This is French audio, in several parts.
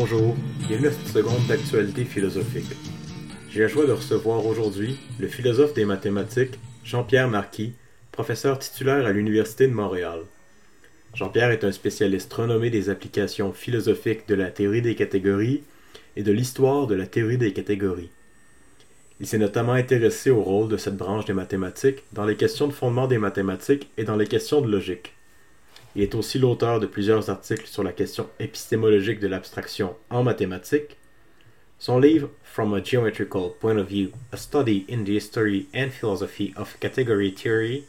Bonjour, bienvenue à cette seconde d'actualité philosophique. J'ai la joie de recevoir aujourd'hui le philosophe des mathématiques, Jean-Pierre Marquis, professeur titulaire à l'Université de Montréal. Jean-Pierre est un spécialiste renommé des applications philosophiques de la théorie des catégories et de l'histoire de la théorie des catégories. Il s'est notamment intéressé au rôle de cette branche des mathématiques dans les questions de fondement des mathématiques et dans les questions de logique. Il est aussi l'auteur de plusieurs articles sur la question épistémologique de l'abstraction en mathématiques. Son livre From a Geometrical Point of View, A Study in the History and Philosophy of Category Theory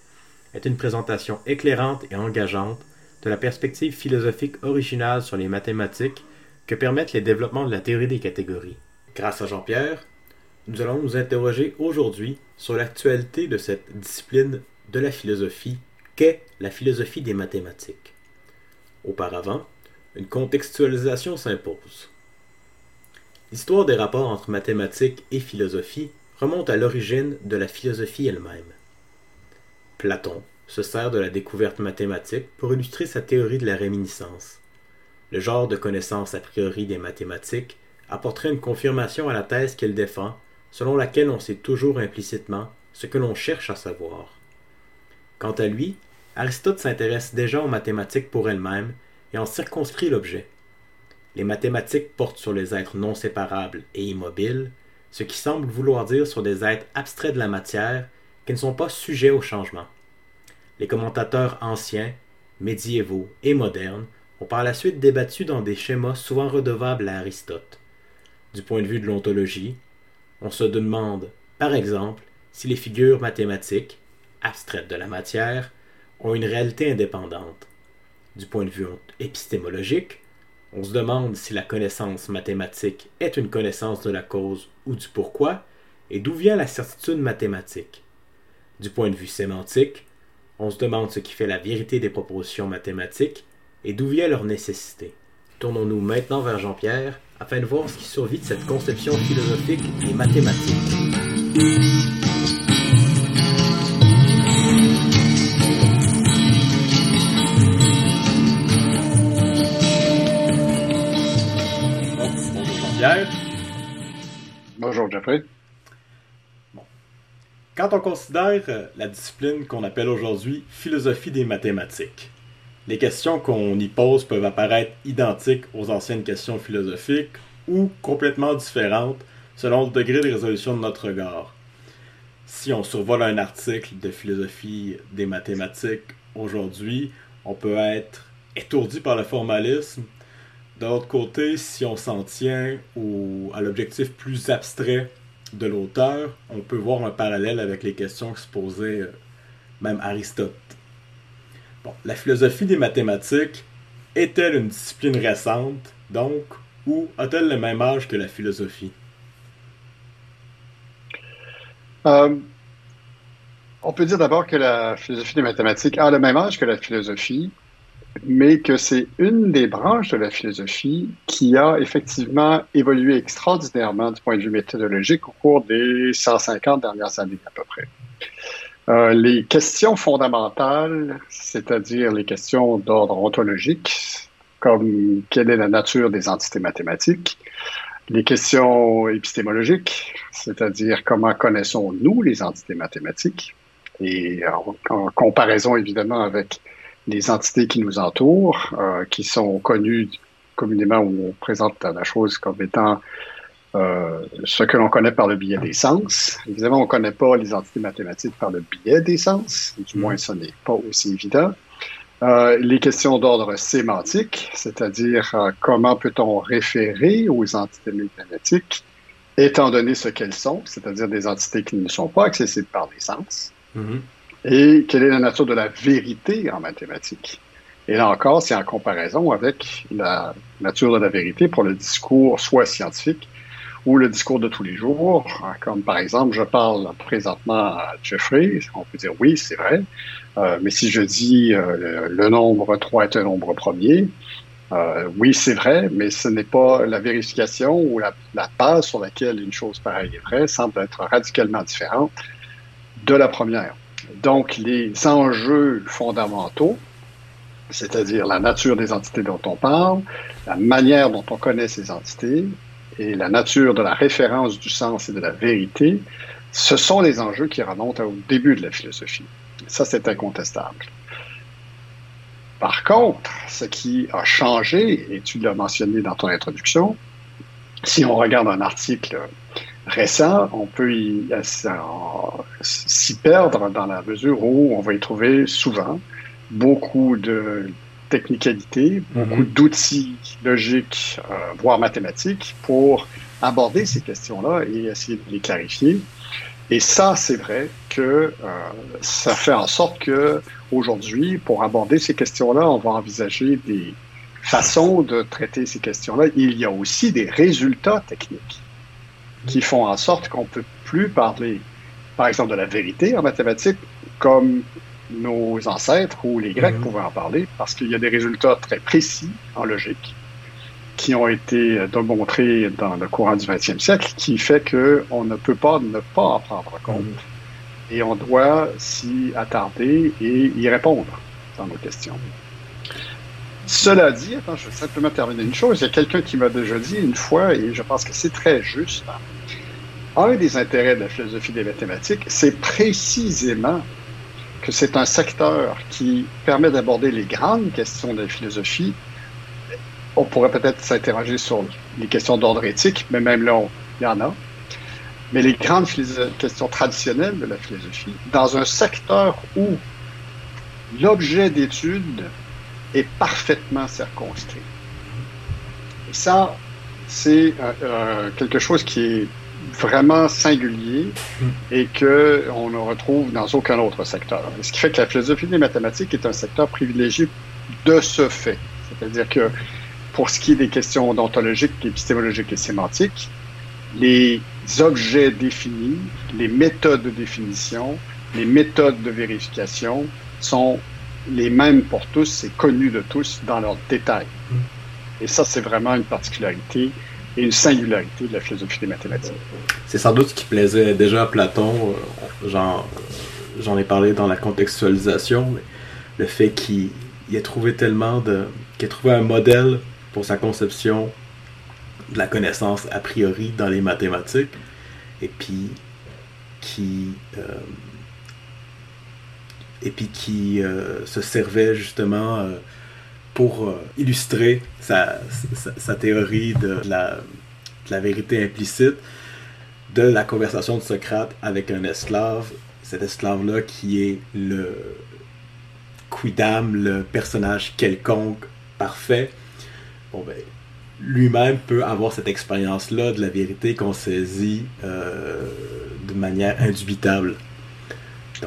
est une présentation éclairante et engageante de la perspective philosophique originale sur les mathématiques que permettent les développements de la théorie des catégories. Grâce à Jean-Pierre, nous allons nous interroger aujourd'hui sur l'actualité de cette discipline de la philosophie qu'est la philosophie des mathématiques. Auparavant, une contextualisation s'impose. L'histoire des rapports entre mathématiques et philosophie remonte à l'origine de la philosophie elle-même. Platon se sert de la découverte mathématique pour illustrer sa théorie de la réminiscence. Le genre de connaissance a priori des mathématiques apporterait une confirmation à la thèse qu'il défend selon laquelle on sait toujours implicitement ce que l'on cherche à savoir. Quant à lui, Aristote s'intéresse déjà aux mathématiques pour elles-mêmes et en circonscrit l'objet. Les mathématiques portent sur les êtres non séparables et immobiles, ce qui semble vouloir dire sur des êtres abstraits de la matière qui ne sont pas sujets au changement. Les commentateurs anciens, médiévaux et modernes ont par la suite débattu dans des schémas souvent redevables à Aristote. Du point de vue de l'ontologie, on se demande, par exemple, si les figures mathématiques, abstraites de la matière, ont une réalité indépendante. Du point de vue épistémologique, on se demande si la connaissance mathématique est une connaissance de la cause ou du pourquoi, et d'où vient la certitude mathématique. Du point de vue sémantique, on se demande ce qui fait la vérité des propositions mathématiques et d'où vient leur nécessité. Tournons-nous maintenant vers Jean-Pierre afin de voir ce qui survit de cette conception philosophique des mathématiques. Bonjour Jeffrey. Quand on considère euh, la discipline qu'on appelle aujourd'hui philosophie des mathématiques, les questions qu'on y pose peuvent apparaître identiques aux anciennes questions philosophiques ou complètement différentes selon le degré de résolution de notre regard. Si on survole un article de philosophie des mathématiques aujourd'hui, on peut être étourdi par le formalisme. De l'autre côté, si on s'en tient à l'objectif plus abstrait de l'auteur, on peut voir un parallèle avec les questions que se posait euh, même Aristote. La philosophie des mathématiques est-elle une discipline récente, donc, ou a-t-elle le même âge que la philosophie? Euh, on peut dire d'abord que la philosophie des mathématiques a le même âge que la philosophie, mais que c'est une des branches de la philosophie qui a effectivement évolué extraordinairement du point de vue méthodologique au cours des 150 dernières années à peu près. Euh, les questions fondamentales, c'est-à-dire les questions d'ordre ontologique, comme quelle est la nature des entités mathématiques, les questions épistémologiques, c'est-à-dire comment connaissons-nous les entités mathématiques, et en, en comparaison évidemment avec les entités qui nous entourent, euh, qui sont connues communément où on présente la chose comme étant euh, ce que l'on connaît par le biais des sens. Évidemment, on ne connaît pas les entités mathématiques par le biais des sens, du moins ce n'est pas aussi évident. Euh, les questions d'ordre sémantique, c'est-à-dire euh, comment peut-on référer aux entités mathématiques étant donné ce qu'elles sont, c'est-à-dire des entités qui ne sont pas accessibles par les sens. Mm-hmm et quelle est la nature de la vérité en mathématiques? Et là encore, c'est en comparaison avec la nature de la vérité pour le discours soit scientifique ou le discours de tous les jours, comme par exemple, je parle présentement à Jeffrey, on peut dire oui, c'est vrai, euh, mais si je dis euh, le, nombre 3 est un nombre premier, euh, oui, c'est vrai, mais ce n'est pas la vérification ou la, la base sur laquelle une chose pareille est vraie semble être radicalement différente de la première. Donc, les enjeux fondamentaux c'est-à-dire la nature des entités dont on parle, la manière dont on connaît ces entités et la nature de la référence du sens et de la vérité, ce sont les enjeux qui remontent au début de la philosophie. Ça, c'est incontestable. Par contre, ce qui a changé, et tu l'as mentionné dans ton introduction, si on regarde un article récent, on peut euh, s'y perdre dans la mesure où on va y trouver souvent beaucoup de technicalité, beaucoup mm-hmm. d'outils logiques, euh, voire mathématiques, pour aborder ces questions-là et essayer de les clarifier. Et ça, c'est vrai que euh, ça fait en sorte que aujourd'hui, pour aborder ces questions-là, on va envisager des façons de traiter ces questions-là. Il y a aussi des résultats techniques qui font en sorte qu'on peut plus parler, par exemple, de la vérité en mathématiques comme nos ancêtres ou les Grecs mm-hmm. pouvaient en parler, parce qu'il y a des résultats très précis en logique qui ont été démontrés dans le courant du 20e siècle, qui fait qu'on ne peut pas ne pas en prendre compte. Mm. Et on doit s'y attarder et y répondre dans nos questions. Cela dit, je vais simplement terminer une chose. Il y a quelqu'un qui m'a déjà dit une fois, et je pense que c'est très juste, un des intérêts de la philosophie des mathématiques, c'est précisément que c'est un secteur qui permet d'aborder les grandes questions de la philosophie on pourrait peut-être s'interroger sur les questions d'ordre éthique, mais même là, il y en a. Mais les grandes questions traditionnelles de la philosophie, dans un secteur où l'objet d'étude est parfaitement circonscrit. Et ça, c'est euh, euh, quelque chose qui est vraiment singulier et qu'on ne retrouve dans aucun autre secteur. Ce qui fait que la philosophie des mathématiques est un secteur privilégié de ce fait. C'est-à-dire que pour ce qui est des questions odontologiques, épistémologiques et sémantiques, les objets définis, les méthodes de définition, les méthodes de vérification sont les mêmes pour tous, c'est connu de tous dans leurs détails. Et ça, c'est vraiment une particularité et une singularité de la philosophie des mathématiques. C'est sans doute ce qui plaisait déjà à Platon, euh, j'en ai parlé dans la contextualisation, le fait qu'il ait trouvé tellement de... qu'il ait trouvé un modèle pour sa conception de la connaissance a priori dans les mathématiques, et puis qui, euh, et puis qui euh, se servait justement euh, pour illustrer sa, théorie de la, de la, vérité implicite de la conversation de Socrate avec un esclave, cet esclave-là qui est le quidam, le personnage quelconque parfait, bon ben, lui-même peut avoir cette expérience-là de la vérité qu'on saisit euh, de manière indubitable.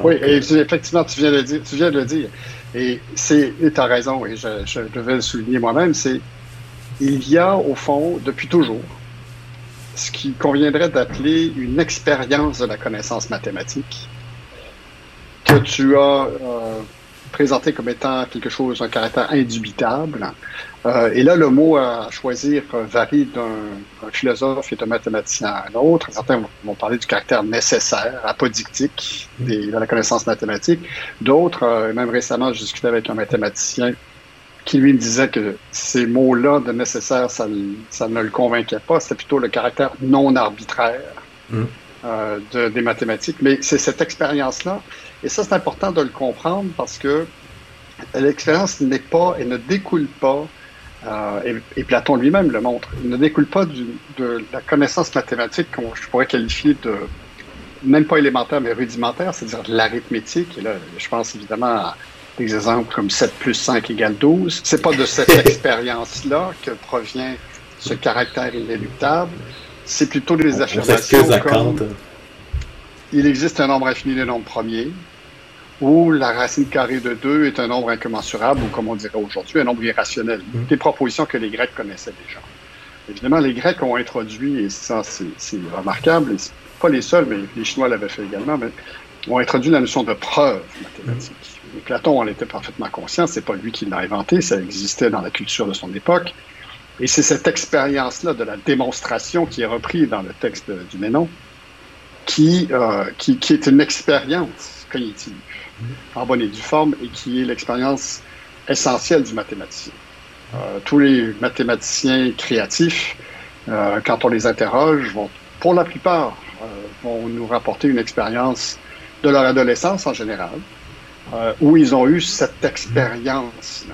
Oui, et effectivement, tu viens de le dire. Tu viens de le dire. Et tu as raison, et je, je devais le souligner moi-même, c'est il y a au fond, depuis toujours, ce qui conviendrait d'appeler une expérience de la connaissance mathématique que tu as euh, présenté comme étant quelque chose, un caractère indubitable. Euh, et là, le mot à choisir varie d'un philosophe et d'un mathématicien à un autre. Certains vont parler du caractère nécessaire, apodictique de la connaissance mathématique. D'autres, euh, même récemment, je discutais avec un mathématicien qui lui me disait que ces mots-là de nécessaire, ça, ça, ne le convainquait pas. C'était plutôt le caractère non arbitraire mm. euh, de, des mathématiques. Mais c'est cette expérience-là et ça, c'est important de le comprendre parce que l'expérience n'est pas et ne découle pas, euh, et, Platon lui-même le montre, il ne découle pas de la connaissance mathématique qu'on je pourrais qualifier de même pas élémentaire, mais rudimentaire, c'est-à-dire de l'arithmétique. Et là, je pense évidemment à des exemples comme 7 plus 5 égale 12. C'est pas de cette expérience-là que provient ce caractère inéluctable. C'est plutôt des affirmations comme il existe un nombre infini de nombres premiers, où la racine carrée de 2 est un nombre incommensurable, ou comme on dirait aujourd'hui, un nombre irrationnel. Mm. Des propositions que les Grecs connaissaient déjà. Évidemment, les Grecs ont introduit, et ça c'est remarquable, et pas les seuls, mais les Chinois l'avaient fait également, mais ont introduit la notion de preuve mathématique. Mm. Platon en était parfaitement conscient, c'est pas lui qui l'a inventé, ça existait dans la culture de son époque. Et c'est cette expérience-là de la démonstration qui est reprise dans le texte du Ménon, qui, euh, qui, qui est une expérience cognitive en bonne et due forme et qui est l'expérience essentiel du mathématicien. tous les mathématiciens créatifs, quand on les interroge, vont, pour la plupart, vont nous rapporter une expérience de leur adolescence en général, où ils ont eu cette expérience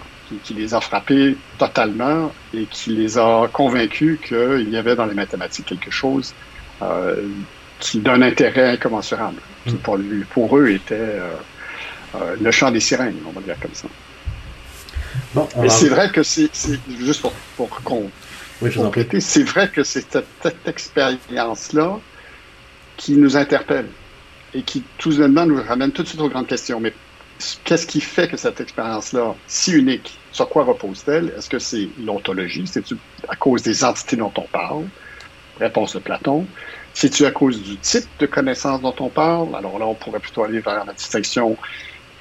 qui, les a frappés totalement et qui les a convaincus qu'il y avait dans les mathématiques quelque chose euh, qui d'un intérêt incommensurable, qui mm. pour, lui, pour eux était euh, le chant des sirènes, on va dire comme ça. Bon, Mais c'est vrai que c'est juste pour, pour qu'on oui, c'est vrai que c'est cette, cette expérience-là qui nous interpelle et qui tout simplement nous ramène tout de suite aux grandes questions. Mais qu'est-ce qui fait que cette expérience-là, si unique, sur quoi repose-t-elle? Est-ce que c'est l'ontologie? C'est à cause des entités dont on parle? Réponse de Platon. C'est-tu à cause du type de connaissance dont on parle? Alors là, on pourrait plutôt aller vers la distinction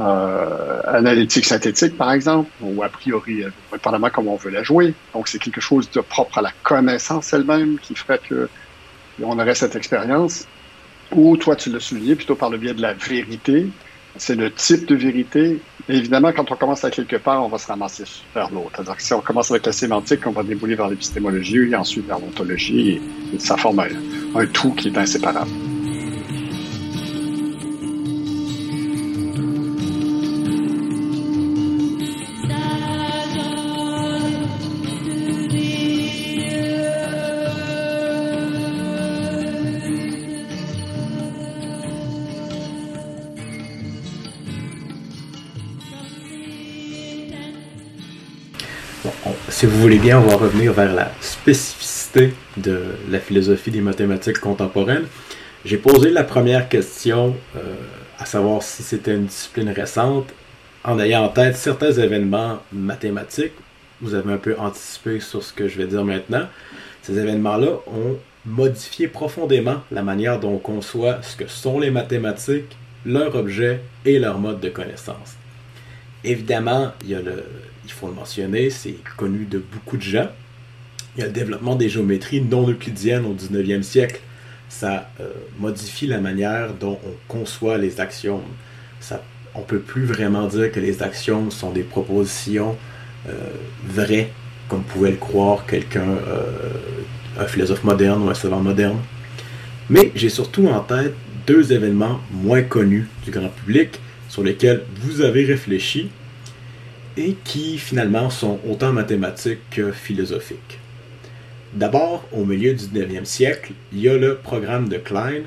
euh, analytique synthétique, par exemple, ou a priori, indépendamment comment on veut la jouer. Donc, c'est quelque chose de propre à la connaissance elle-même qui ferait que on aurait cette expérience. Ou, toi, tu l'as souligné, plutôt par le biais de la vérité, c'est le type de vérité. évidemment, quand on commence à quelque part, on va se ramasser vers l'autre. C'est-à-dire que si on commence avec la sémantique, on va débouler vers l'épistémologie, et ensuite vers l'ontologie, et, ça forme un tout qui est inséparable. Si vous voulez bien, on va revenir vers la spécificité de la philosophie des mathématiques contemporaines. J'ai posé la première question, euh, à savoir si c'était une discipline récente, en ayant en tête certains événements mathématiques. Vous avez un peu anticipé sur ce que je vais dire maintenant. Ces événements-là ont modifié profondément la manière dont on conçoit ce que sont les mathématiques, leur objet et leur mode de connaissance. Évidemment, il y a le, il faut le mentionner, c'est connu de beaucoup de gens. Il y a le développement des géométries non euclidiennes au 19e siècle. Ça euh, modifie la manière dont on conçoit les axiomes. On ne peut plus vraiment dire que les axiomes sont des propositions euh, vraies, comme pouvait le croire quelqu'un, euh, un philosophe moderne ou un savant moderne. Mais j'ai surtout en tête deux événements moins connus du grand public sur lesquels vous avez réfléchi et qui finalement sont autant mathématiques que philosophiques. D'abord, au milieu du 19e siècle, il y a le programme de Klein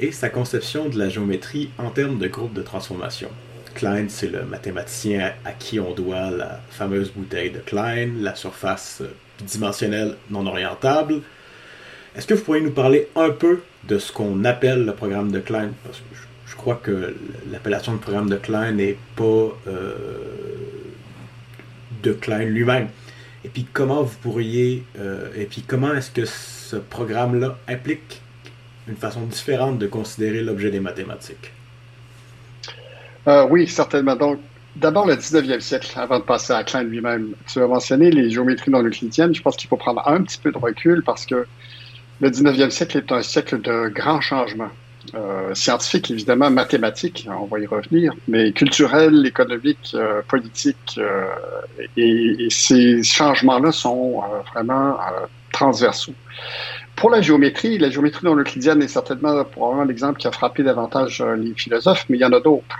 et sa conception de la géométrie en termes de groupe de transformation. Klein, c'est le mathématicien à qui on doit la fameuse bouteille de Klein, la surface dimensionnelle non orientable. Est-ce que vous pourriez nous parler un peu de ce qu'on appelle le programme de Klein? Parce que je crois que l'appellation de programme de Klein n'est pas euh, de Klein lui-même. Et puis comment vous pourriez, euh, et puis comment est-ce que ce programme-là implique une façon différente de considérer l'objet des mathématiques? Euh, oui, certainement. Donc, d'abord le 19e siècle, avant de passer à Klein lui-même. Tu as mentionné les géométries non euclidiennes. Je pense qu'il faut prendre un petit peu de recul parce que le 19e siècle est un siècle de grands changements. Euh, scientifique, évidemment, mathématique, on va y revenir, mais culturel, économique, euh, politique. Euh, et, ces changements-là sont vraiment transversaux. Pour la géométrie, la géométrie non euclidienne est certainement probablement l'exemple qui a frappé davantage les philosophes, mais il y en a d'autres.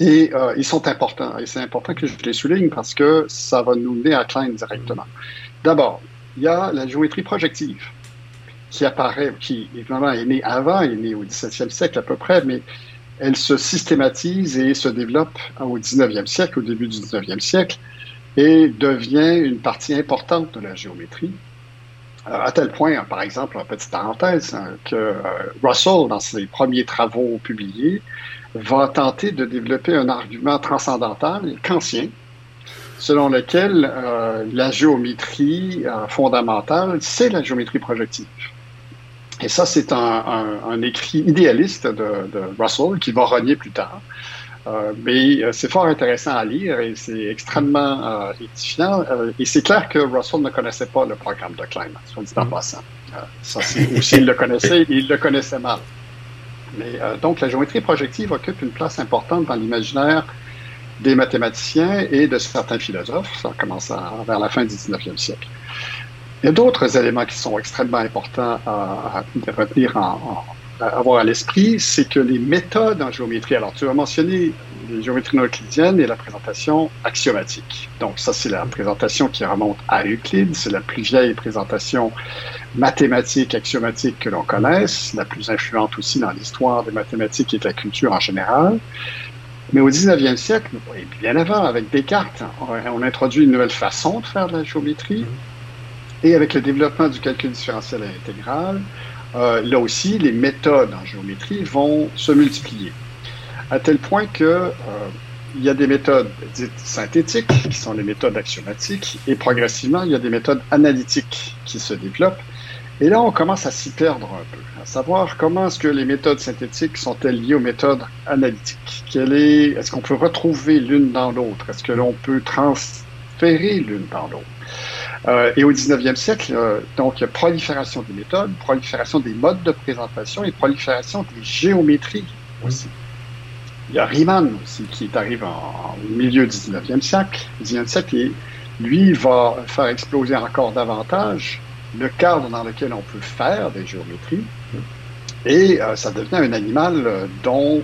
Et ils sont importants. Et c'est important que je les souligne parce que ça va nous mener à Klein directement. D'abord, il y a la géométrie projective qui apparaît, qui évidemment est née avant, est née au 17e siècle à peu près, mais elle se systématise et se développe au 19e siècle, au début du 19e siècle, et devient une partie importante de la géométrie. Euh, à tel point, par exemple, en petite parenthèse, hein, que euh, Russell, dans ses premiers travaux publiés, va tenter de développer un argument transcendantal, kantien, selon lequel euh, la géométrie fondamentale, c'est la géométrie projective. Et ça, c'est un, écrit idéaliste de, Russell qui va renier plus tard. Euh, mais euh, c'est fort intéressant à lire et c'est extrêmement euh, édifiant. et c'est clair que Russell ne connaissait pas le programme de Klein, soit dit en mm. passant. ça, c'est aussi, il le connaissait, il le connaissait mal. Mais donc, la géométrie projective occupe une place importante dans l'imaginaire des mathématiciens et de certains philosophes. Ça commence vers la fin du 19e siècle. Il y a d'autres éléments qui sont extrêmement importants à, retenir, à avoir à l'esprit, c'est que les méthodes en géométrie, alors tu as mentionné les géométries non euclidiennes et la présentation axiomatique. Donc ça, c'est la présentation qui remonte à Euclide, c'est la plus vieille présentation mathématique, axiomatique que l'on connaisse, la plus influente aussi dans l'histoire des mathématiques et de la culture en général. Mais au 19e siècle, et bien avant, avec Descartes, on, introduit une nouvelle façon de faire de la géométrie. Et avec le développement du calcul différentiel et intégral, euh, là aussi, les méthodes en géométrie vont se multiplier. À tel point que euh, il y a des méthodes dites synthétiques, qui sont les méthodes axiomatiques, et progressivement, il y a des méthodes analytiques qui se développent. Et là, on commence à s'y perdre un peu, à savoir comment est-ce que les méthodes synthétiques sont-elles liées aux méthodes analytiques? est, est-ce qu'on peut retrouver l'une dans l'autre? Est-ce que l'on peut transférer l'une dans l'autre? Euh, et au 19e siècle, euh, donc, prolifération des méthodes, prolifération des modes de présentation et prolifération des géométries aussi. Il y a Riemann aussi qui arrive au milieu du 19e siècle, 19e siècle, et lui va faire exploser encore davantage le cadre dans lequel on peut faire des géométries. Et euh, ça devient un animal dont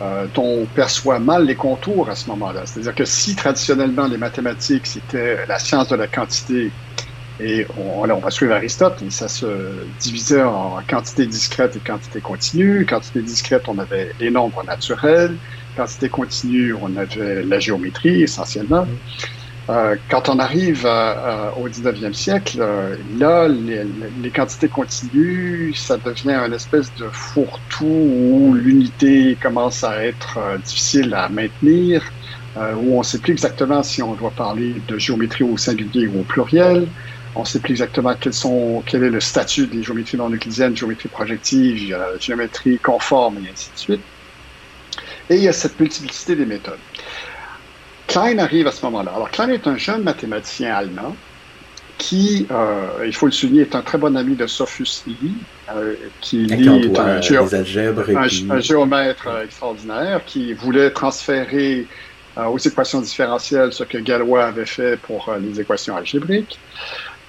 euh, on perçoit mal les contours à ce moment-là. C'est-à-dire que si traditionnellement les mathématiques c'était la science de la quantité, et on, on va suivre Aristote, et ça se divisait en quantité discrète et quantité continue. Quantité discrète, on avait les nombres naturels. Quantité continue, on avait la géométrie essentiellement. Euh, quand on arrive au 19e siècle, euh, là, les, quantités continues, ça devient une espèce de fourre-tout où l'unité commence à être euh, difficile à maintenir, où on ne sait plus exactement si on doit parler de géométrie au singulier ou au pluriel. On ne sait plus exactement quels sont, quel est le statut des géométries non euclidiennes, géométrie projective, géométrie conforme, et ainsi de suite. Et il y a cette multiplicité des méthodes. Klein arrive à ce moment-là. Alors, Klein est un jeune mathématicien allemand qui, euh, il faut le souligner, est un très bon ami de Sophus Lie, euh, qui lit un, un, géomètre euh, extraordinaire qui voulait transférer aux équations différentielles ce que Galois avait fait pour les équations algébriques.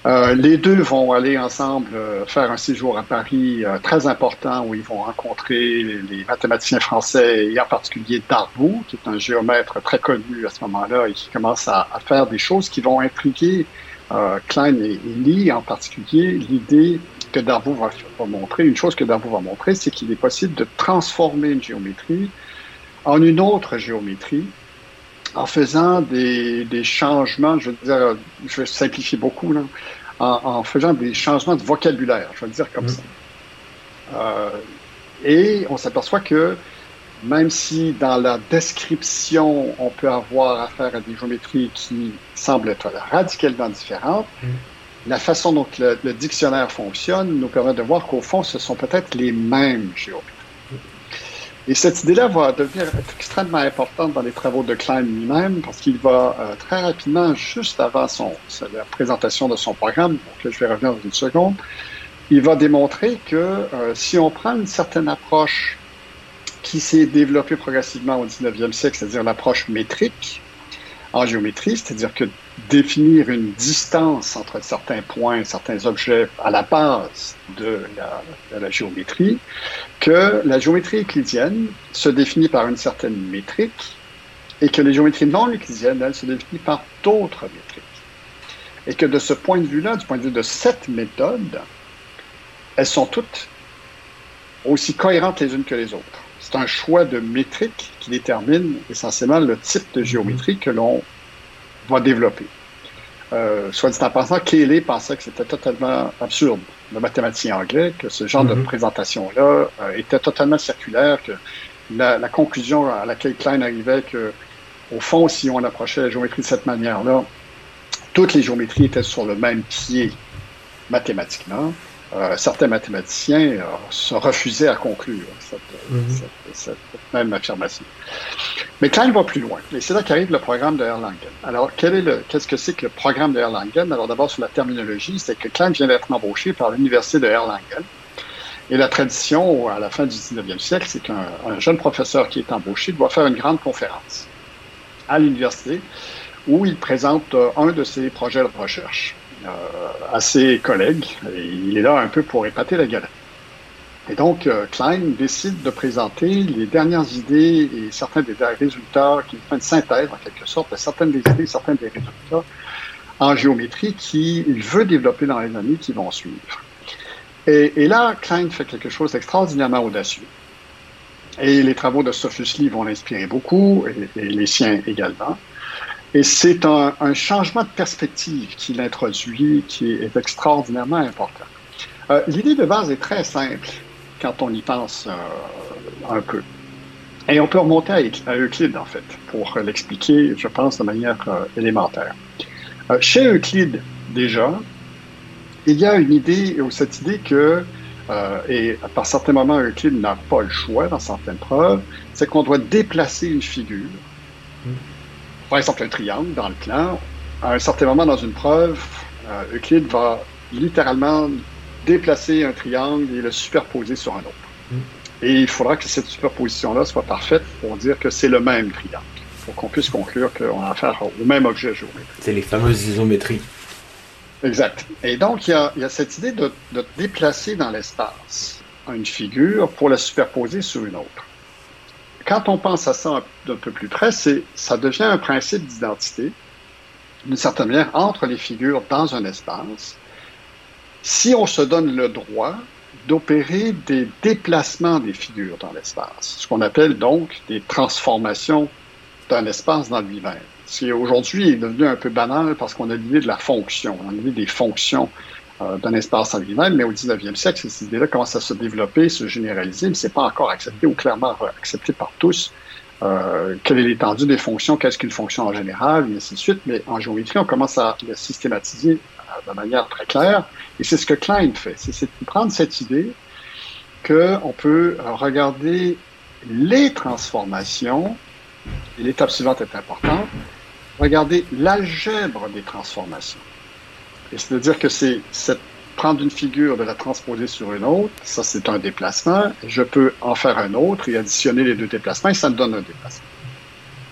Euh, les deux vont aller ensemble euh, faire un séjour à Paris euh, très important où ils vont rencontrer les, mathématiciens français et en particulier Darboux, qui est un géomètre très connu à ce moment-là et qui commence à, faire des choses qui vont intriguer Klein et, Lee, en particulier l'idée que Darboux va, va, montrer. Une chose que Darboux va montrer, c'est qu'il est possible de transformer une géométrie en une autre géométrie en faisant des, des, changements, je veux dire, je vais simplifier beaucoup, là, en, en, faisant des changements de vocabulaire, je vais le dire comme mm. ça. Euh, et on s'aperçoit que même si dans la description, on peut avoir affaire à des géométries qui semblent être radicalement différentes, mm. la façon dont le, le, dictionnaire fonctionne nous permet de voir qu'au fond, ce sont peut-être les mêmes géométries. Et cette idée-là va devenir extrêmement importante dans les travaux de Klein lui-même parce qu'il va euh, très rapidement, juste avant son, la présentation de son programme, que je vais revenir dans une seconde, il va démontrer que euh, si on prend une certaine approche qui s'est développée progressivement au 19e siècle, c'est-à-dire l'approche métrique en géométrie, c'est-à-dire que définir une distance entre certains points, certains objets à la base de la, géométrie, que la géométrie euclidienne se définit par une certaine métrique et que les géométries non euclidiennes, elles, se définissent par d'autres métriques. Et que de ce point de vue-là, du point de vue de cette méthode, elles sont toutes aussi cohérentes les unes que les autres. C'est un choix de métrique qui détermine essentiellement le type de géométrie que l'on va développer. Euh, soit dit en passant, Cayley pensait que c'était totalement absurde, le mathématicien anglais, que ce genre de mhm. présentation-là euh, était totalement circulaire, que la, la, conclusion à laquelle Klein arrivait, que au fond, si on approchait la géométrie de cette manière-là, toutes les géométries étaient sur le même pied mathématiquement, euh, certains mathématiciens euh, se refusaient à conclure cette, mhm. cette, cette, même affirmation. Mais Klein va plus loin. Et c'est là qu'arrive le programme de Erlangen. Alors, quel est le, qu'est-ce que c'est que le programme de Erlangen? Alors, d'abord, sur la terminologie, c'est que Klein vient d'être embauché par l'Université de Erlangen. Et la tradition, à la fin du 19e siècle, c'est qu'un jeune professeur qui est embauché doit faire une grande conférence à l'université où il présente un de ses projets de recherche à ses collègues. Il est là un peu pour épater la galette. Et donc, Klein décide de présenter les dernières idées et certains des résultats, qui fait une synthèse en quelque sorte de certaines des idées, certains des résultats en géométrie qu'il veut développer dans les années qui vont suivre. Et, là, Klein fait quelque chose d'extraordinairement audacieux. Et les travaux de Sophus Lee vont l'inspirer beaucoup, et, les siens également. Et c'est un, changement de perspective qu'il introduit qui est, extraordinairement important. Euh, l'idée de base est très simple quand on y pense euh, un peu. Et on peut remonter à, Euclide, en fait, pour l'expliquer, je pense, de manière euh, élémentaire. chez Euclide, déjà, il y a une idée, ou cette idée que, et par certains moments, Euclide n'a pas le choix dans certaines preuves, c'est qu'on doit déplacer une figure. Par exemple, un triangle dans le plan. À un certain moment dans une preuve, euh, Euclide va littéralement déplacer un triangle et le superposer sur un autre. Hmm. Et il faudra que cette superposition-là soit parfaite pour dire que c'est le même triangle, pour qu'on puisse conclure qu'on a affaire au même objet géométrique. C'est les fameuses isométries. Exact. Et donc, il y a, cette idée de, déplacer dans l'espace une figure pour la superposer sur une autre. Quand on pense à ça d'un peu plus près, ça devient un principe d'identité, d'une certaine manière, entre les figures dans un espace, si on se donne le droit d'opérer des déplacements des figures dans l'espace, ce qu'on appelle donc des transformations d'un espace dans lui-même qui aujourd'hui est devenu un peu banal parce qu'on a l'idée de la fonction, on a l'idée des fonctions d'un espace lui-même, mais au 19e siècle, cette idée-là commence à se développer, se généraliser, mais c'est pas encore accepté ou clairement accepté par tous. Euh, quelle est l'étendue des fonctions, qu'est-ce qu'une fonction en général, et ainsi de suite. Mais en géométrie, on commence à le systématiser euh, de manière très claire, et c'est ce que Klein fait. C'est de prendre cette idée qu'on peut regarder les transformations, et l'étape suivante est importante, Regardez l'algèbre des transformations. Et c'est-à-dire que c'est prendre une figure, de la transposer sur une autre, ça c'est un déplacement, je peux en faire un autre et additionner les deux déplacements et ça me donne un déplacement.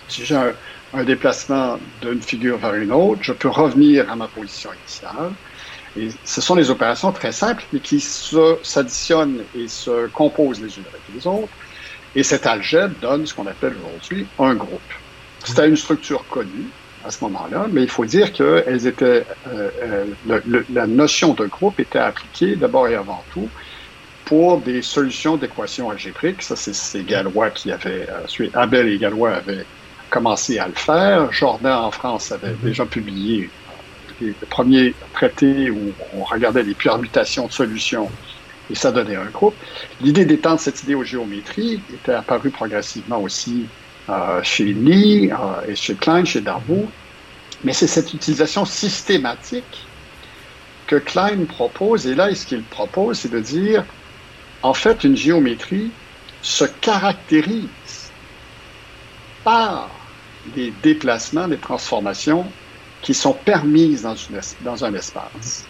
Si j'ai un, déplacement d'une figure vers une autre, je peux revenir à ma position initiale. Et ce sont des opérations très simples, mais qui s'additionnent et se composent les unes avec les autres. Et cette algèbre donne ce qu'on appelle aujourd'hui un groupe. C'était une structure connue à ce moment-là, mais il faut dire que elles étaient, euh, euh, la notion de groupe était appliquée d'abord et avant tout pour des solutions d'équations algébriques. Ça, c'est Galois qui avait, euh, Abel et Galois avaient commencé à le faire. Jordan en France avait mm-hmm. déjà publié les premiers traités où on regardait les permutations de solutions et ça donnait un groupe. L'idée d'étendre cette idée aux géométries était apparue progressivement aussi chez Lee euh, et chez Klein, chez Darboux. Mais c'est cette utilisation systématique que Klein propose. Et là, ce qu'il propose, c'est de dire, en fait, une géométrie se caractérise par des déplacements, des transformations qui sont permises dans un espace.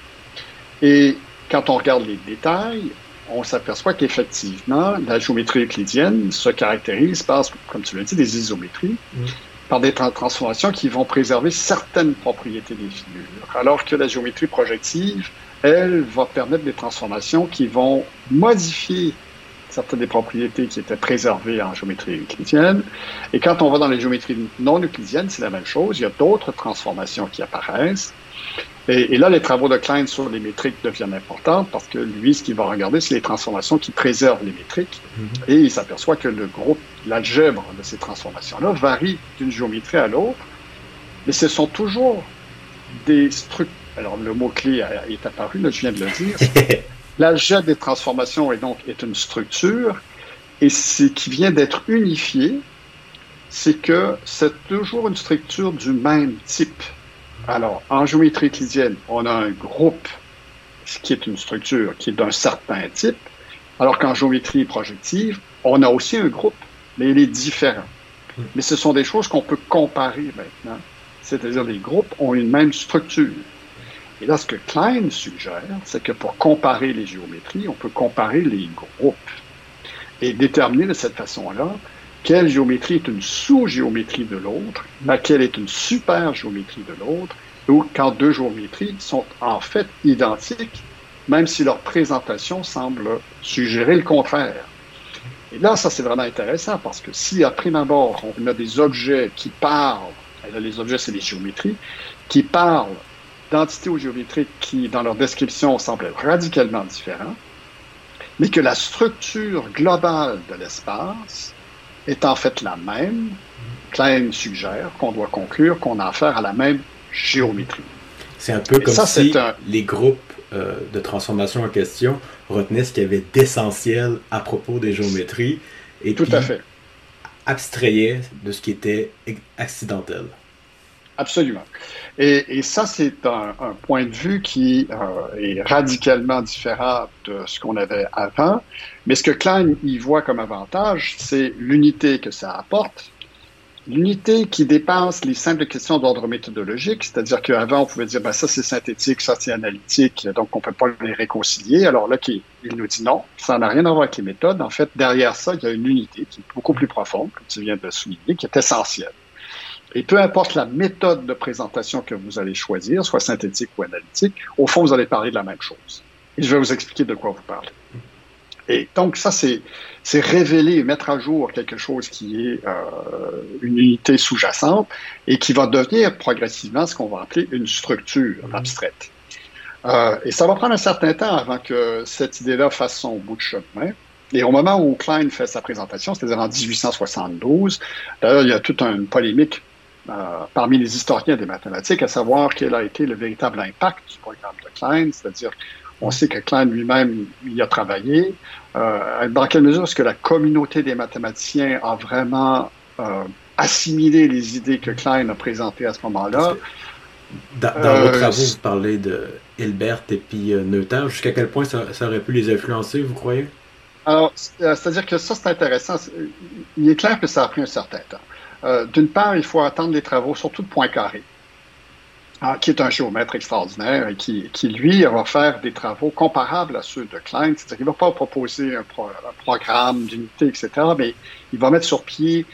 Et quand on regarde les détails, on s'aperçoit qu'effectivement, la géométrie euclidienne se caractérise par, comme tu l'as dit, des isométries, mm. par des transformations qui vont préserver certaines propriétés des figures, alors que la géométrie projective, elle, va permettre des transformations qui vont modifier certaines des propriétés qui étaient préservées en géométrie euclidienne. Et quand on va dans les géométries non euclidiennes, c'est la même chose. Il y a d'autres transformations qui apparaissent. Et, là, les travaux de Klein sur les métriques deviennent importants parce que lui, ce qu'il va regarder, c'est les transformations qui préservent les métriques. Mhm. Et il s'aperçoit que le groupe, l'algèbre de ces transformations-là varie d'une géométrie à l'autre, mais ce sont toujours des structures. Alors, le mot-clé est apparu, là, je viens de le dire. L'algèbre des transformations est donc est une structure, et ce qui vient d'être unifié, c'est que c'est toujours une structure du même type. Alors, en géométrie euclidienne, on a un groupe qui est une structure qui est d'un certain type, alors qu'en géométrie projective, on a aussi un groupe, mais il est différent. Hmm. Mais ce sont des choses qu'on peut comparer maintenant. C'est-à-dire les groupes ont une même structure. Et là, ce que Klein suggère, c'est que pour comparer les géométries, on peut comparer les groupes et déterminer de cette façon-là quelle géométrie est une sous-géométrie de l'autre, laquelle est une super-géométrie de l'autre, ou quand deux géométries sont en fait identiques, même si leur présentation semble suggérer le contraire. Et là, ça c'est vraiment intéressant parce que si à prime abord on a des objets qui parlent, là, les objets c'est les géométries, qui parlent d'entités géométriques qui, dans leur description, semblent être radicalement différents, mais que la structure globale de l'espace est en fait la même, Klein suggère qu'on doit conclure qu'on a affaire à la même géométrie. C'est un peu comme si les groupes euh, de transformation en question retenaient ce qu'il y avait d'essentiel à propos des géométries et Tout à fait. abstrayaient de ce qui était accidentel. Absolument. Et, ça, c'est un, point de vue qui euh, est radicalement différent de ce qu'on avait avant. Mais ce que Klein y voit comme avantage, c'est l'unité que ça apporte, l'unité qui dépasse les simples questions d'ordre méthodologique, c'est-à-dire qu'avant, on pouvait dire, ben, ça c'est synthétique, ça c'est analytique, donc on peut pas les réconcilier. Alors là, il nous dit non, ça n'a rien à voir avec les méthodes. En fait, derrière ça, il y a une unité qui est beaucoup plus profonde, comme tu viens de souligner, qui est essentielle. Et peu importe la méthode de présentation que vous allez choisir, soit synthétique ou analytique, au fond, vous allez parler de la même chose. Et je vais vous expliquer de quoi vous parlez. Et donc, ça, c'est, c'est révéler, mettre à jour quelque chose qui est euh, une unité sous-jacente et qui va devenir progressivement ce qu'on va appeler une structure abstraite. Euh, et ça va prendre un certain temps avant que cette idée-là fasse son bout de chemin. Et au moment où Klein fait sa présentation, c'est-à-dire en 1872, d'ailleurs, il y a toute une polémique euh, parmi les historiens des mathématiques, à savoir quel a été le véritable impact du programme de Klein, c'est-à-dire on sait que Klein lui-même y a travaillé. Euh, dans quelle mesure est-ce que la communauté des mathématiciens a vraiment euh, assimilé les idées que Klein a présentées à ce moment-là? Dans, vos travaux, vous parlez de Hilbert et puis Noether. Jusqu'à quel point ça, aurait pu les influencer, vous croyez? Alors, c'est-à-dire que ça, c'est intéressant. Il est clair que ça a pris un certain temps. Euh, d'une part, il faut attendre les travaux, surtout de Poincaré, hein, qui est un géomètre extraordinaire et qui, qui, lui, va faire des travaux comparables à ceux de Klein. C'est-à-dire qu'il ne va pas proposer un, programme d'unité, etc., mais il va mettre sur pied,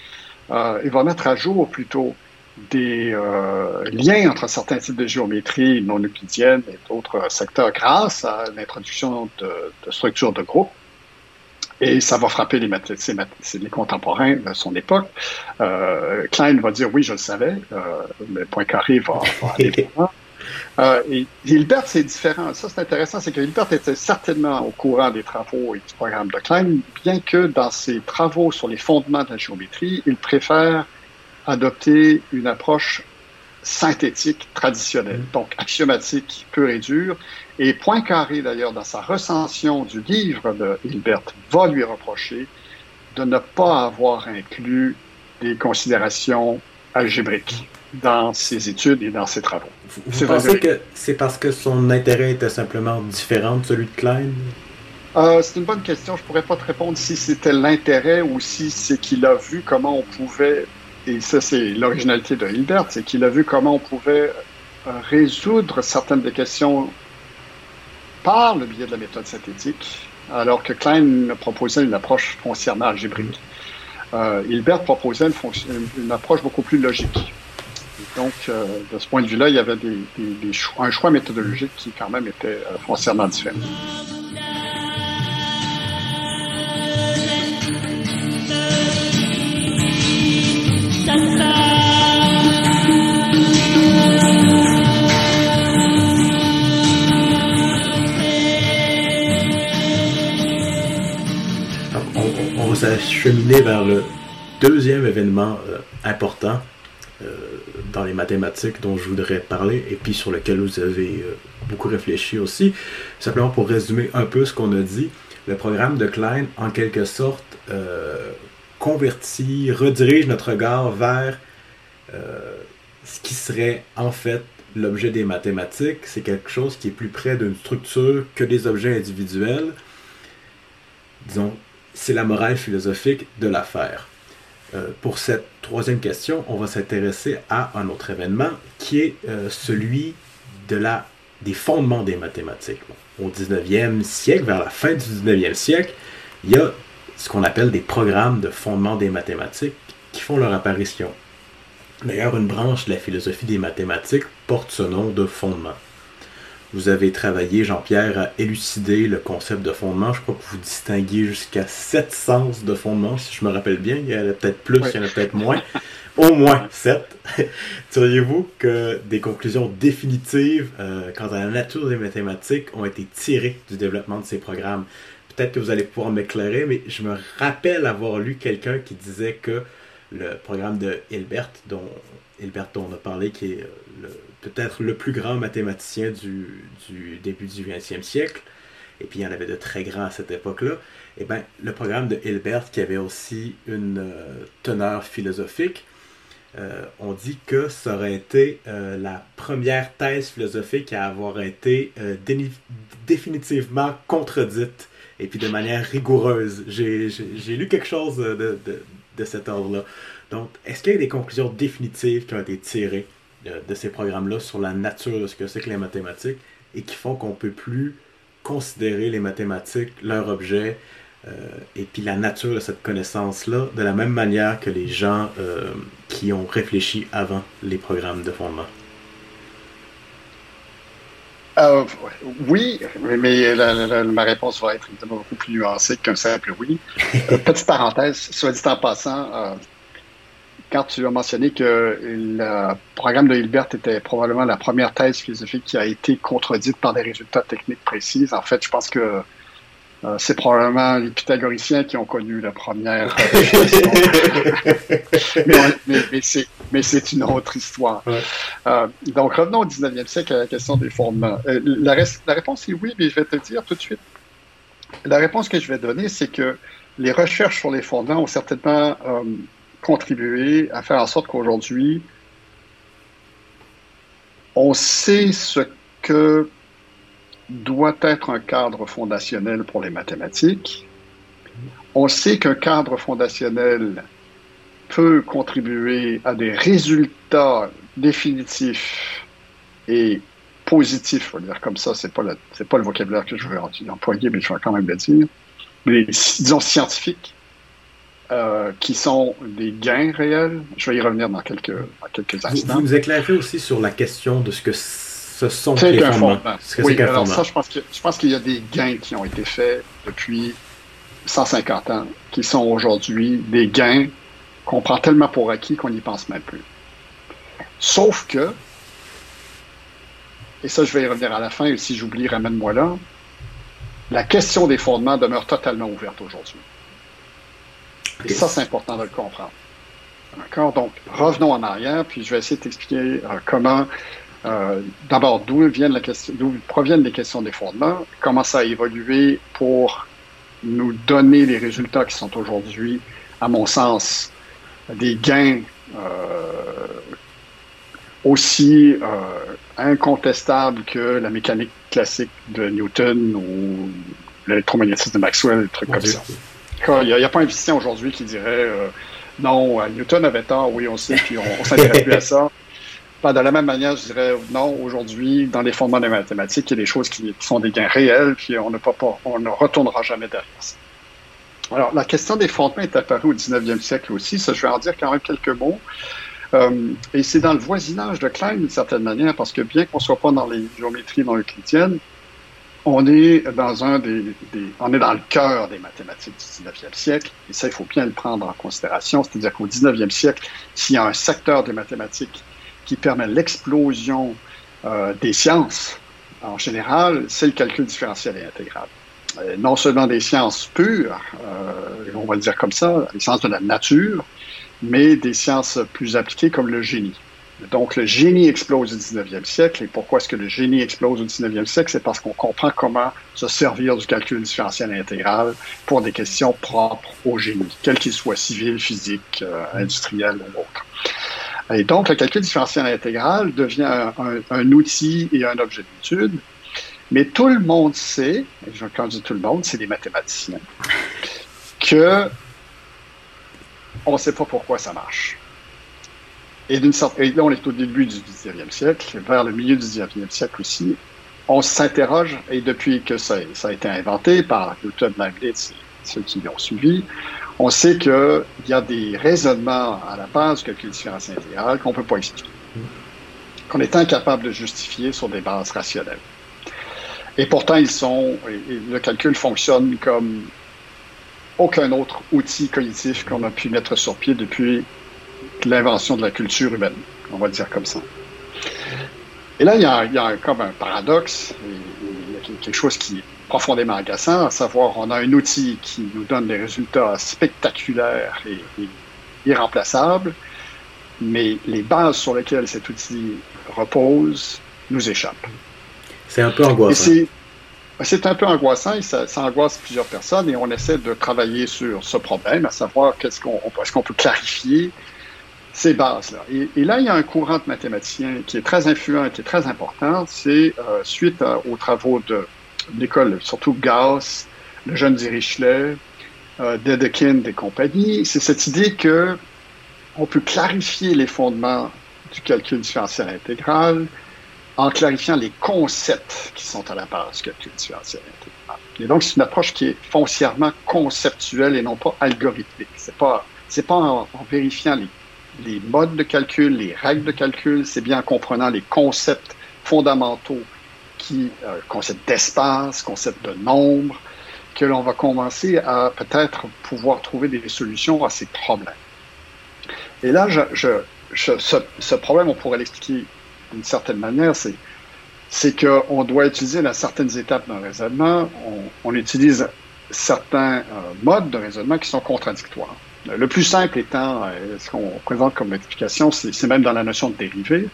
euh, il va mettre à jour plutôt des euh, liens entre certains types de géométrie non euclidienne et d'autres secteurs grâce à l'introduction de, de structures de groupe. Et ça va frapper les, les contemporains de son époque. Euh, Klein va dire oui, je le savais, euh, mais Poincaré va, va aller euh, et Hilbert, c'est différent. Ça, c'est intéressant, c'est que Hilbert était certainement au courant des travaux et du programme de Klein, bien que dans ses travaux sur les fondements de la géométrie, il préfère adopter une approche synthétique traditionnelle, mm. donc axiomatique pure et dure, et Poincaré, d'ailleurs, dans sa recension du livre de Hilbert, va lui reprocher de ne pas avoir inclus des considérations algébriques dans ses études et dans ses travaux. Vous, pensez que c'est parce que son intérêt était simplement différent de celui de Klein? Euh, c'est une bonne question. Je pourrais pas te répondre si c'était l'intérêt ou si c'est qu'il a vu comment on pouvait, et ça c'est l'originalité de Hilbert, c'est qu'il a vu comment on pouvait euh, résoudre certaines des questions par le biais de la méthode synthétique, alors que Klein proposait une approche foncièrement algébrique. Euh, Hilbert proposait une, approche beaucoup plus logique. donc, euh, de ce point de vue-là, il y avait un choix méthodologique qui, quand même, était foncièrement différent. S'acheminer vers le deuxième événement euh, important euh, dans les mathématiques dont je voudrais parler et puis sur lequel vous avez euh, beaucoup réfléchi aussi. Simplement pour résumer un peu ce qu'on a dit, le programme de Klein, en quelque sorte, convertit, redirige notre regard vers ce qui serait en fait l'objet des mathématiques. C'est quelque chose qui est plus près d'une structure que des objets individuels. Disons, c'est la morale philosophique de l'affaire. Euh, pour cette troisième question, on va s'intéresser à un autre événement qui est euh, celui de la, des fondements des mathématiques. au 19e siècle, vers la fin du 19e siècle, il y a ce qu'on appelle des programmes de fondement des mathématiques qui font leur apparition. D'ailleurs, une branche de la philosophie des mathématiques porte ce nom de fondement. Vous avez travaillé, Jean-Pierre, à élucider le concept de fondement. Je crois que vous distinguez jusqu'à sept sens de fondement, si je me rappelle bien. Il y en a peut-être plus, il y en a peut-être moins. Au moins sept. Diriez-vous que des conclusions définitives euh, quant à la nature des mathématiques ont été tirées du développement de ces programmes? Peut-être que vous allez pouvoir m'éclairer, mais je me rappelle avoir lu quelqu'un qui disait que le programme de Hilbert, dont Hilbert dont on a parlé, qui est euh, peut-être le plus grand mathématicien du, début du XXe siècle, et puis il y en avait de très grands à cette époque-là, et eh bien, le programme de Hilbert, qui avait aussi une euh, teneur philosophique, euh, on dit que ça aurait été la première thèse philosophique à avoir été définitivement contredite et puis de manière rigoureuse. J'ai lu quelque chose de, de cet ordre-là. Donc, est-ce qu'il y a des conclusions définitives qui ont été tirées de ces programmes-là sur la nature de ce que c'est que les mathématiques et qui font qu'on ne peut plus considérer les mathématiques, leur objet, euh, et puis la nature de cette connaissance-là de la même manière que les gens euh, qui ont réfléchi avant les programmes de fondement? Euh, oui, mais ma réponse va être beaucoup plus nuancée qu'un simple oui. Euh, petite parenthèse, soit dit en passant, euh, quand tu as mentionné que le programme de Hilbert était probablement la première thèse philosophique qui a été contredite par des résultats techniques précis, en fait, je pense que euh, c'est probablement les pythagoriciens qui ont connu la première. mais, c'est une autre histoire. Euh, donc, revenons au 19e siècle à la question des fondements. Euh, la, la, réponse est oui, mais je vais te dire tout de suite. La réponse que je vais donner, c'est que les recherches sur les fondements ont certainement contribué à faire en sorte qu'aujourd'hui, on sait ce que doit être un cadre fondationnel pour les mathématiques. On sait qu'un cadre fondationnel peut contribuer à des résultats définitifs et positifs, on va dire comme ça, c'est pas c'est pas le vocabulaire que je veux employer, mais je vais quand même le dire, mais disons scientifiques, euh, qui sont des gains réels. Je vais y revenir dans quelques, dans quelques instants. Vous, nous éclairez aussi sur la question de ce que ce sont les fondements. oui, alors ça, je pense, que, je pense qu'il y a des gains qui ont été faits depuis 150 ans, qui sont aujourd'hui des gains qu'on prend tellement pour acquis qu'on n'y pense même plus. Sauf que, et ça je vais y revenir à la fin, et si j'oublie, ramène-moi là, la question des fondements demeure totalement ouverte aujourd'hui. Et ça, c'est important de le comprendre. D'accord? Donc, revenons en arrière, puis je vais essayer de t'expliquer euh, comment euh, d'abord, d'où viennent la question, d'où proviennent les questions des fondements, comment ça a évolué pour nous donner les résultats qui sont aujourd'hui, à mon sens, des gains euh, aussi euh, incontestables que la mécanique classique de Newton ou l'électromagnétisme de Maxwell, des trucs comme ça. Il n'y a, pas un physicien aujourd'hui qui dirait non, Newton avait tort, oui, on sait, puis on, on s'intéresse plus à ça de la même manière, je dirais non, aujourd'hui, dans les fondements des mathématiques, il y a des choses qui, sont des gains réels, puis on ne, pas, on ne retournera jamais derrière ça. Alors, la question des fondements est apparue au 19e siècle aussi, ça, je vais en dire quand même quelques mots. Euh, et c'est dans le voisinage de Klein, d'une certaine manière, parce que bien qu'on ne soit pas dans les géométries non euclidiennes, on est dans un des, on est dans le cœur des mathématiques du 19e siècle, et ça, il faut bien le prendre en considération. C'est-à-dire qu'au 19e siècle, s'il y a un secteur des mathématiques qui permet l'explosion euh, des sciences en général, c'est le calcul différentiel et intégral. Euh, non seulement des sciences pures, euh, on va le dire comme ça, les sciences de la nature, mais des sciences plus appliquées comme le génie. Donc, le génie explose au 19e siècle. Et pourquoi est-ce que le génie explose au 19e siècle? C'est parce qu'on comprend comment se servir du calcul différentiel et intégral pour des questions propres au génie, quel qu'il soit civil, physique, industriel ou autre. Et donc, le calcul différentiel intégral devient un, outil et un objet d'étude. Mais tout le monde sait, et quand je dis tout le monde, c'est les mathématiciens, que on ne sait pas pourquoi ça marche. Et d'une sorte, et là, on est au début du 19e siècle, vers le milieu du 19e siècle aussi, on s'interroge, et depuis que ça, a été inventé par Newton, Leibniz ceux qui l'ont suivi, on sait qu'il y a des raisonnements à la base du calcul différentiel intégral qu'on ne peut pas expliquer, qu'on est incapable de justifier sur des bases rationnelles. Et pourtant, ils sont, le calcul fonctionne comme aucun autre outil cognitif qu'on a pu mettre sur pied depuis l'invention de la culture humaine, on va dire comme ça. Et là, il y a, il y a comme un paradoxe, il y a quelque chose qui profondément agaçant, à savoir, on a un outil qui nous donne des résultats spectaculaires et, irremplaçables, mais les bases sur lesquelles cet outil repose nous échappent. C'est un peu angoissant. C'est un peu angoissant et ça, angoisse plusieurs personnes et on essaie de travailler sur ce problème, à savoir qu'est-ce qu'on est-ce qu'on peut clarifier ces bases-là. Et, là, il y a un courant de mathématiciens qui est très influent et qui est très important. C'est euh, suite aux travaux de l'école, surtout Gauss, le jeune Dirichlet, euh, Dedekind et compagnie. C'est cette idée que on peut clarifier les fondements du calcul différentiel intégral en clarifiant les concepts qui sont à la base du calcul différentiel intégral. Et donc, c'est une approche qui est foncièrement conceptuelle et non pas algorithmique. C'est pas, c'est pas en vérifiant les les modes de calcul, les règles de calcul, c'est bien en comprenant les concepts fondamentaux qui, euh, concept d'espace, concept de nombre, que l'on va commencer à peut-être pouvoir trouver des solutions à ces problèmes. Et là, ce, problème, on pourrait l'expliquer d'une certaine manière, c'est c'est qu'on doit utiliser dans certaines étapes d'un raisonnement, on, on utilise certains euh, modes de raisonnement qui sont contradictoires. Le plus simple étant, euh, ce qu'on présente comme explication, c'est même dans la notion de dérivée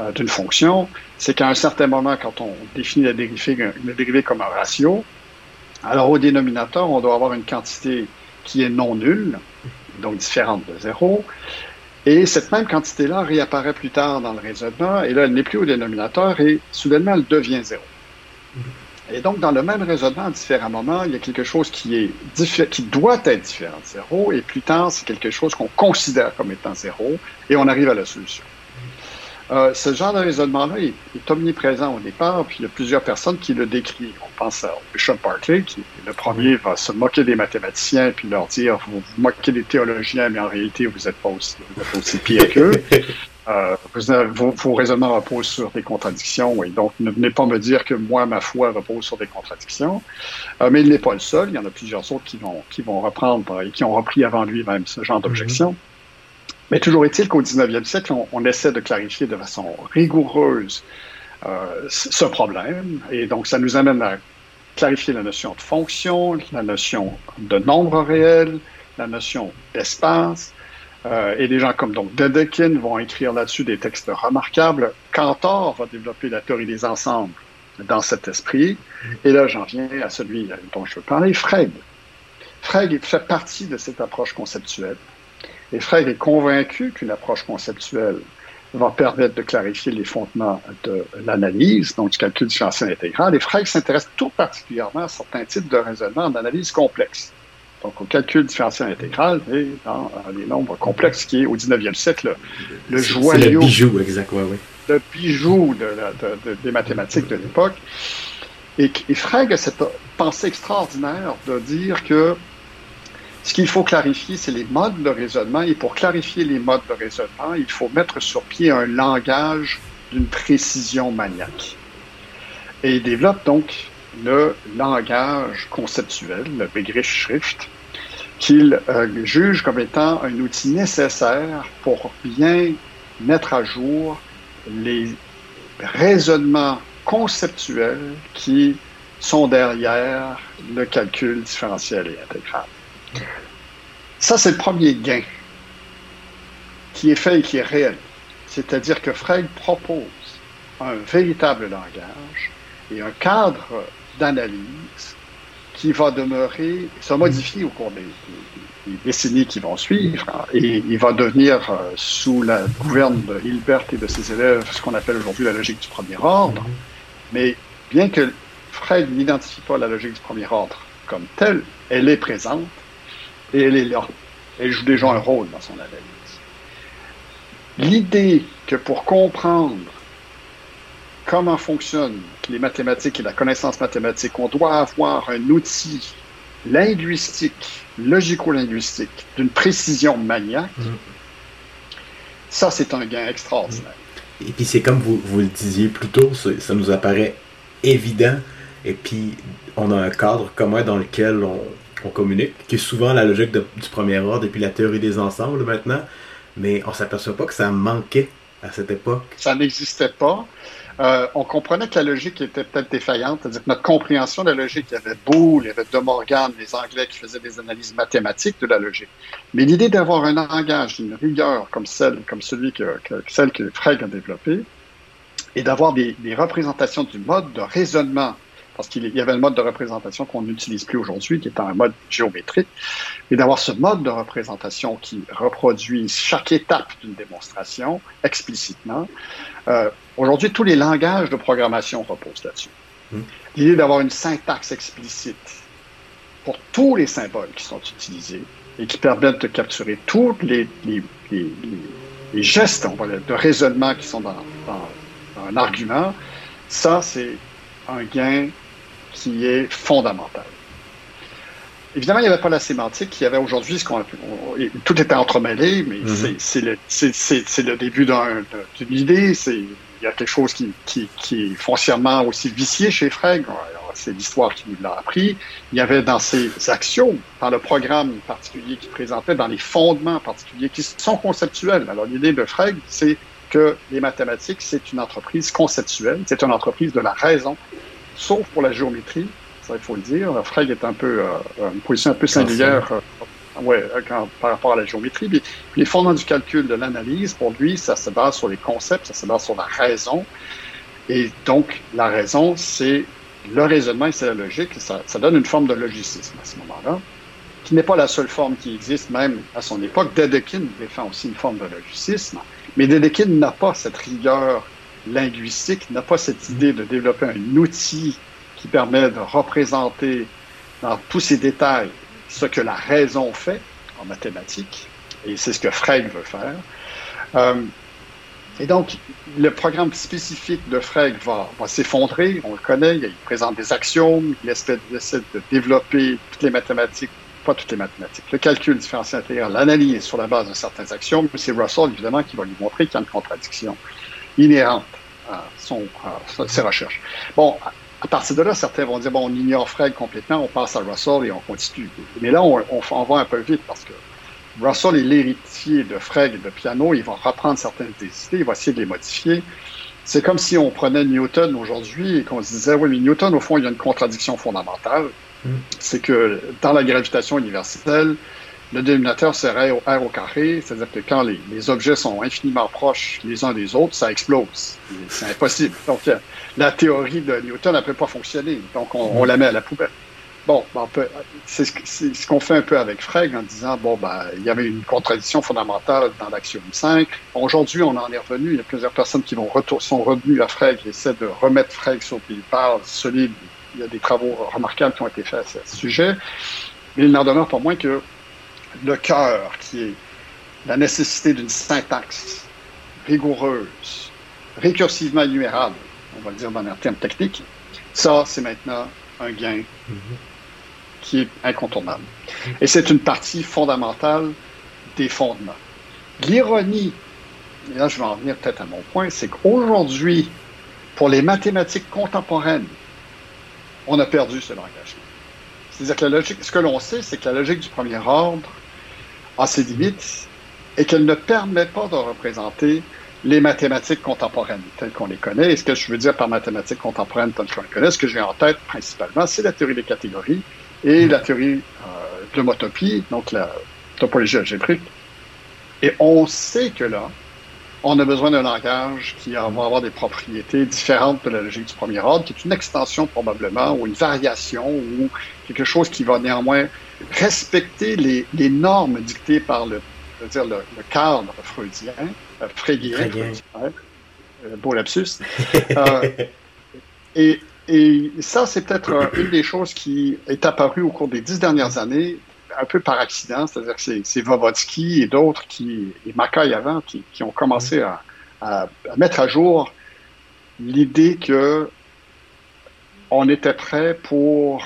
euh, d'une fonction, c'est qu'à un certain moment, quand on définit la dérivée, la dérivée comme un ratio, alors au dénominateur, on doit avoir une quantité qui est non nulle, donc différente de zéro, et cette même quantité-là réapparaît plus tard dans le raisonnement, et là, elle n'est plus au dénominateur, et soudainement, elle devient zéro. Et donc, dans le même raisonnement, à différents moments, il y a quelque chose qui, est qui doit être différent de zéro, et plus tard, c'est quelque chose qu'on considère comme étant zéro, et on arrive à la solution. Euh, ce genre de raisonnement-là est, omniprésent au départ, puis il y a plusieurs personnes qui le décrivent. On pense à Bishop Barclay, qui le premier va se moquer des mathématiciens, puis leur dire vous vous moquez des théologiens, mais en réalité, vous n'êtes pas aussi, vous êtes aussi pire qu'eux. Euh, vos, vos, raisonnements reposent sur des contradictions, et donc ne venez pas me dire que moi, ma foi repose sur des contradictions. Euh, mais il n'est pas le seul, il y en a plusieurs autres qui vont, qui vont reprendre et qui ont repris avant lui même ce genre d'objection. Mhm. Mais toujours est-il qu'au 19e siècle, on, essaie de clarifier de façon rigoureuse euh, ce problème, et donc ça nous amène à clarifier la notion de fonction, la notion de nombre réel, la notion d'espace, euh, et des gens comme donc Dedekind vont écrire là-dessus des textes remarquables. Cantor va développer la théorie des ensembles dans cet esprit. Et là, j'en viens à celui dont je veux parler, Frege. Frege fait partie de cette approche conceptuelle. Et Frege est convaincu qu'une approche conceptuelle va permettre de clarifier les fondements de l'analyse, donc du calcul différentiel intégral. Et Frege s'intéresse tout particulièrement à certains types de raisonnement d'analyse complexe donc au calcul différentiel intégral, et dans les nombres complexes, qui est au 19e siècle le, joyau. le bijou, exactement, oui. Le bijou de des mathématiques de l'époque. Et, et Frege a cette pensée extraordinaire de dire que ce qu'il faut clarifier, c'est les modes de raisonnement. Et pour clarifier les modes de raisonnement, il faut mettre sur pied un langage d'une précision maniaque. Et il développe donc le langage conceptuel, le Begriffsschrift, qu'il euh, juge comme étant un outil nécessaire pour bien mettre à jour les raisonnements conceptuels qui sont derrière le calcul différentiel et intégral. Ça, c'est le premier gain qui est fait et qui est réel. C'est-à-dire que Frege propose un véritable langage et un cadre d'analyse qui va demeurer, se modifier au cours des, décennies qui vont suivre, et il va devenir, euh, sous la gouverne de Hilbert et de ses élèves, ce qu'on appelle aujourd'hui la logique du premier ordre. Mais bien que Fred n'identifie pas la logique du premier ordre comme telle, elle est présente et elle est là. Elle joue déjà un rôle dans son analyse. L'idée que pour comprendre comment fonctionnent les mathématiques et la connaissance mathématique, on doit avoir un outil linguistique, logico-linguistique, d'une précision maniaque, mm. ça, c'est un gain extraordinaire. Et puis, c'est comme vous, vous le disiez plus tôt, ça nous apparaît évident. Et puis, on a un cadre commun dans lequel on, on communique, qui est souvent la logique du premier ordre et puis la théorie des ensembles maintenant. Mais on s'aperçoit pas que ça manquait à cette époque. Ça n'existait pas. Euh, on comprenait que la logique était peut-être défaillante, c'est-à-dire que notre compréhension de la logique, il y avait Boole, il y avait De Morgan, les Anglais qui faisaient des analyses mathématiques de la logique. Mais l'idée d'avoir un langage, une rigueur comme celle, comme celui que, celle que Frege a développé, et d'avoir des, représentations du mode de raisonnement parce qu'il y avait le mode de représentation qu'on n'utilise plus aujourd'hui, qui est un mode géométrique, et d'avoir ce mode de représentation qui reproduit chaque étape d'une démonstration explicitement. Euh, aujourd'hui, tous les langages de programmation reposent là-dessus. Hmm. L'idée d'avoir une syntaxe explicite pour tous les symboles qui sont utilisés et qui permettent de capturer tous les, les, les, les gestes de raisonnement qui sont dans, dans un argument, ça, c'est un gain qui est fondamental. Évidemment, il n'y avait pas la sémantique. Il y avait aujourd'hui ce qu'on tout était entremêlé, mais mm-hmm. c'est le, début d'une idée. il y a quelque chose qui, est foncièrement aussi vicié chez Frege. C'est l'histoire qui nous l'a appris. Il y avait dans ses actions, dans le programme particulier qu'il présentait, dans les fondements particuliers qui sont conceptuels. Alors, l'idée de Frege, c'est que les mathématiques, c'est une entreprise conceptuelle, c'est une entreprise de la raison, sauf pour la géométrie, ça il faut le dire. Frege est un peu euh, une position un peu singulière euh, ouais, par rapport à la géométrie. Puis, les fondements du calcul, de l'analyse, pour lui, ça se base sur les concepts, ça se base sur la raison. Et donc, la raison, c'est le raisonnement et c'est la logique. Ça, ça donne une forme de logicisme à ce moment-là, qui n'est pas la seule forme qui existe même à son époque. Dedekind défend aussi une forme de logicisme, mais Dedekind n'a pas cette rigueur linguistique n'a pas cette idée de développer un outil qui permet de représenter dans tous ses détails ce que la raison fait en mathématiques, et c'est ce que Frege veut faire. Euh, et donc, le programme spécifique de Frege va, s'effondrer, on le connaît, il présente des axiomes, il essaie, de développer toutes les mathématiques, pas toutes les mathématiques, le calcul différentiel intégral, l'analyse sur la base de certains axiomes, c'est Russell, évidemment, qui va lui montrer qu'il y a une contradiction inhérente à, son, ses recherches. Bon, à partir de là, certains vont dire, bon, on ignore Frege complètement, on passe à Russell et on continue. Mais là, on, on, va un peu vite parce que Russell est l'héritier de Frege et de Piano, il va reprendre certaines des idées, il va essayer de les modifier. C'est comme si on prenait Newton aujourd'hui et qu'on se disait, oui, mais Newton, au fond, il y a une contradiction fondamentale. Mm. C'est que dans la gravitation universelle, le dénominateur serait R au carré, c'est-à-dire que quand les, objets sont infiniment proches les uns des autres, ça explose. C'est impossible. Donc, la théorie de Newton ne peut pas fonctionner. Donc, on, la met à la poubelle. Bon, ben, c'est ce qu'on fait un peu avec Frege en disant, bon, ben, il y avait une contradiction fondamentale dans l'axiome 5. Aujourd'hui, on en est revenu. Il y a plusieurs personnes qui sont revenues à Frege et essaient de remettre Frege sur pied parle solide. Il y a des travaux remarquables qui ont été faits à ce sujet. Mais il n'en demeure pas moins que le cœur, qui est la nécessité d'une syntaxe rigoureuse, récursivement énumérable, on va le dire dans un terme technique, ça, c'est maintenant un gain qui est incontournable. Et c'est une partie fondamentale des fondements. L'ironie, et là je vais en venir peut-être à mon point, c'est qu'aujourd'hui, pour les mathématiques contemporaines, on a perdu ce langage. C'est-à-dire que la logique, ce que l'on sait, c'est que la logique du premier ordre a ses limites et qu'elle ne permet pas de représenter les mathématiques contemporaines telles qu'on les connaît. Et ce que je veux dire par mathématiques contemporaines telles qu'on les connaît, ce que j'ai en tête principalement, c'est la théorie des catégories et la théorie euh, de l'homotopie, donc la topologie algébrique. Et on sait que là, on a besoin d'un langage qui va avoir des propriétés différentes de la logique du premier ordre, qui est une extension probablement, ou une variation, ou quelque chose qui va néanmoins respecter les, les normes dictées par le, dire le, cadre freudien, euh, frégien, euh, beau lapsus. euh, et, et ça, c'est peut-être une des choses qui est apparue au cours des dix dernières années, un peu par accident, c'est-à-dire que c'est Vovodsky et d'autres qui, et Mackay avant, qui, qui ont commencé à, à, mettre à jour l'idée que on était prêt pour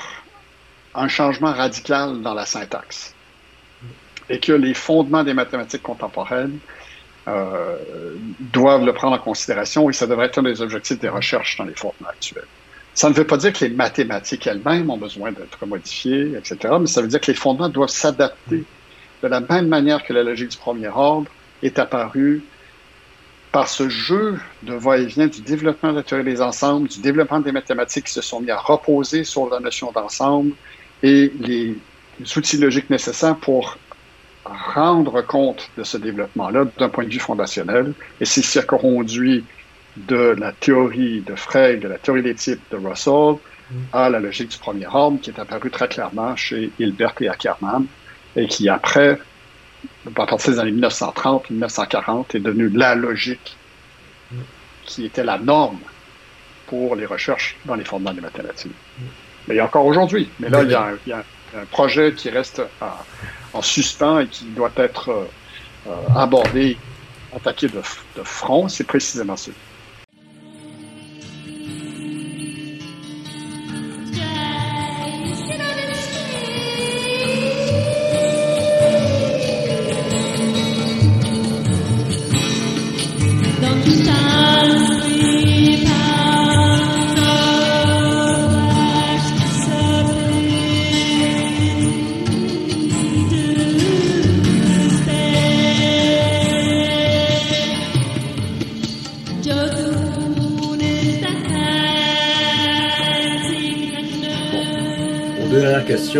un changement radical dans la syntaxe et que les fondements des mathématiques contemporaines euh, doivent le prendre en considération et ça devrait être un des objectifs des recherches dans les fondements actuels. Ça ne veut pas dire que les mathématiques elles-mêmes ont besoin d'être modifiées, etc., mais ça veut dire que les fondements doivent s'adapter de la même manière que la logique du premier ordre est apparue par ce jeu de va-et-vient du développement de la théorie des ensembles, du développement des mathématiques qui se sont mis à reposer sur la notion d'ensemble et les outils logiques nécessaires pour rendre compte de ce développement-là d'un point de vue fondationnel. Et c'est circonduit de la théorie de Frege, de la théorie des types de Russell, à la logique du premier ordre, qui est apparue très clairement chez Hilbert et Ackermann, et qui après, à partir des années 1930-1940, est devenue la logique qui était la norme pour les recherches dans les fondements des mathématiques. Mais encore aujourd'hui. Mais là, il y, a un, projet qui reste en suspens et qui doit être euh, euh, abordé, attaqué de, de front. C'est précisément ça.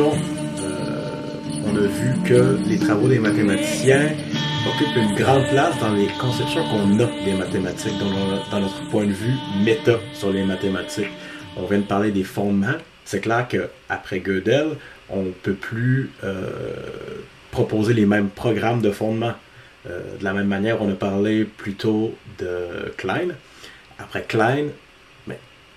Euh, on a vu que les travaux des mathématiciens occupent une grande place dans les conceptions qu'on a des mathématiques, dans, notre point de vue méta sur les mathématiques. On vient de parler des fondements. C'est clair qu'après Gödel, on ne peut plus euh, proposer les mêmes programmes de fondement. Euh, de la même manière, on a parlé plutôt de Klein. Après Klein,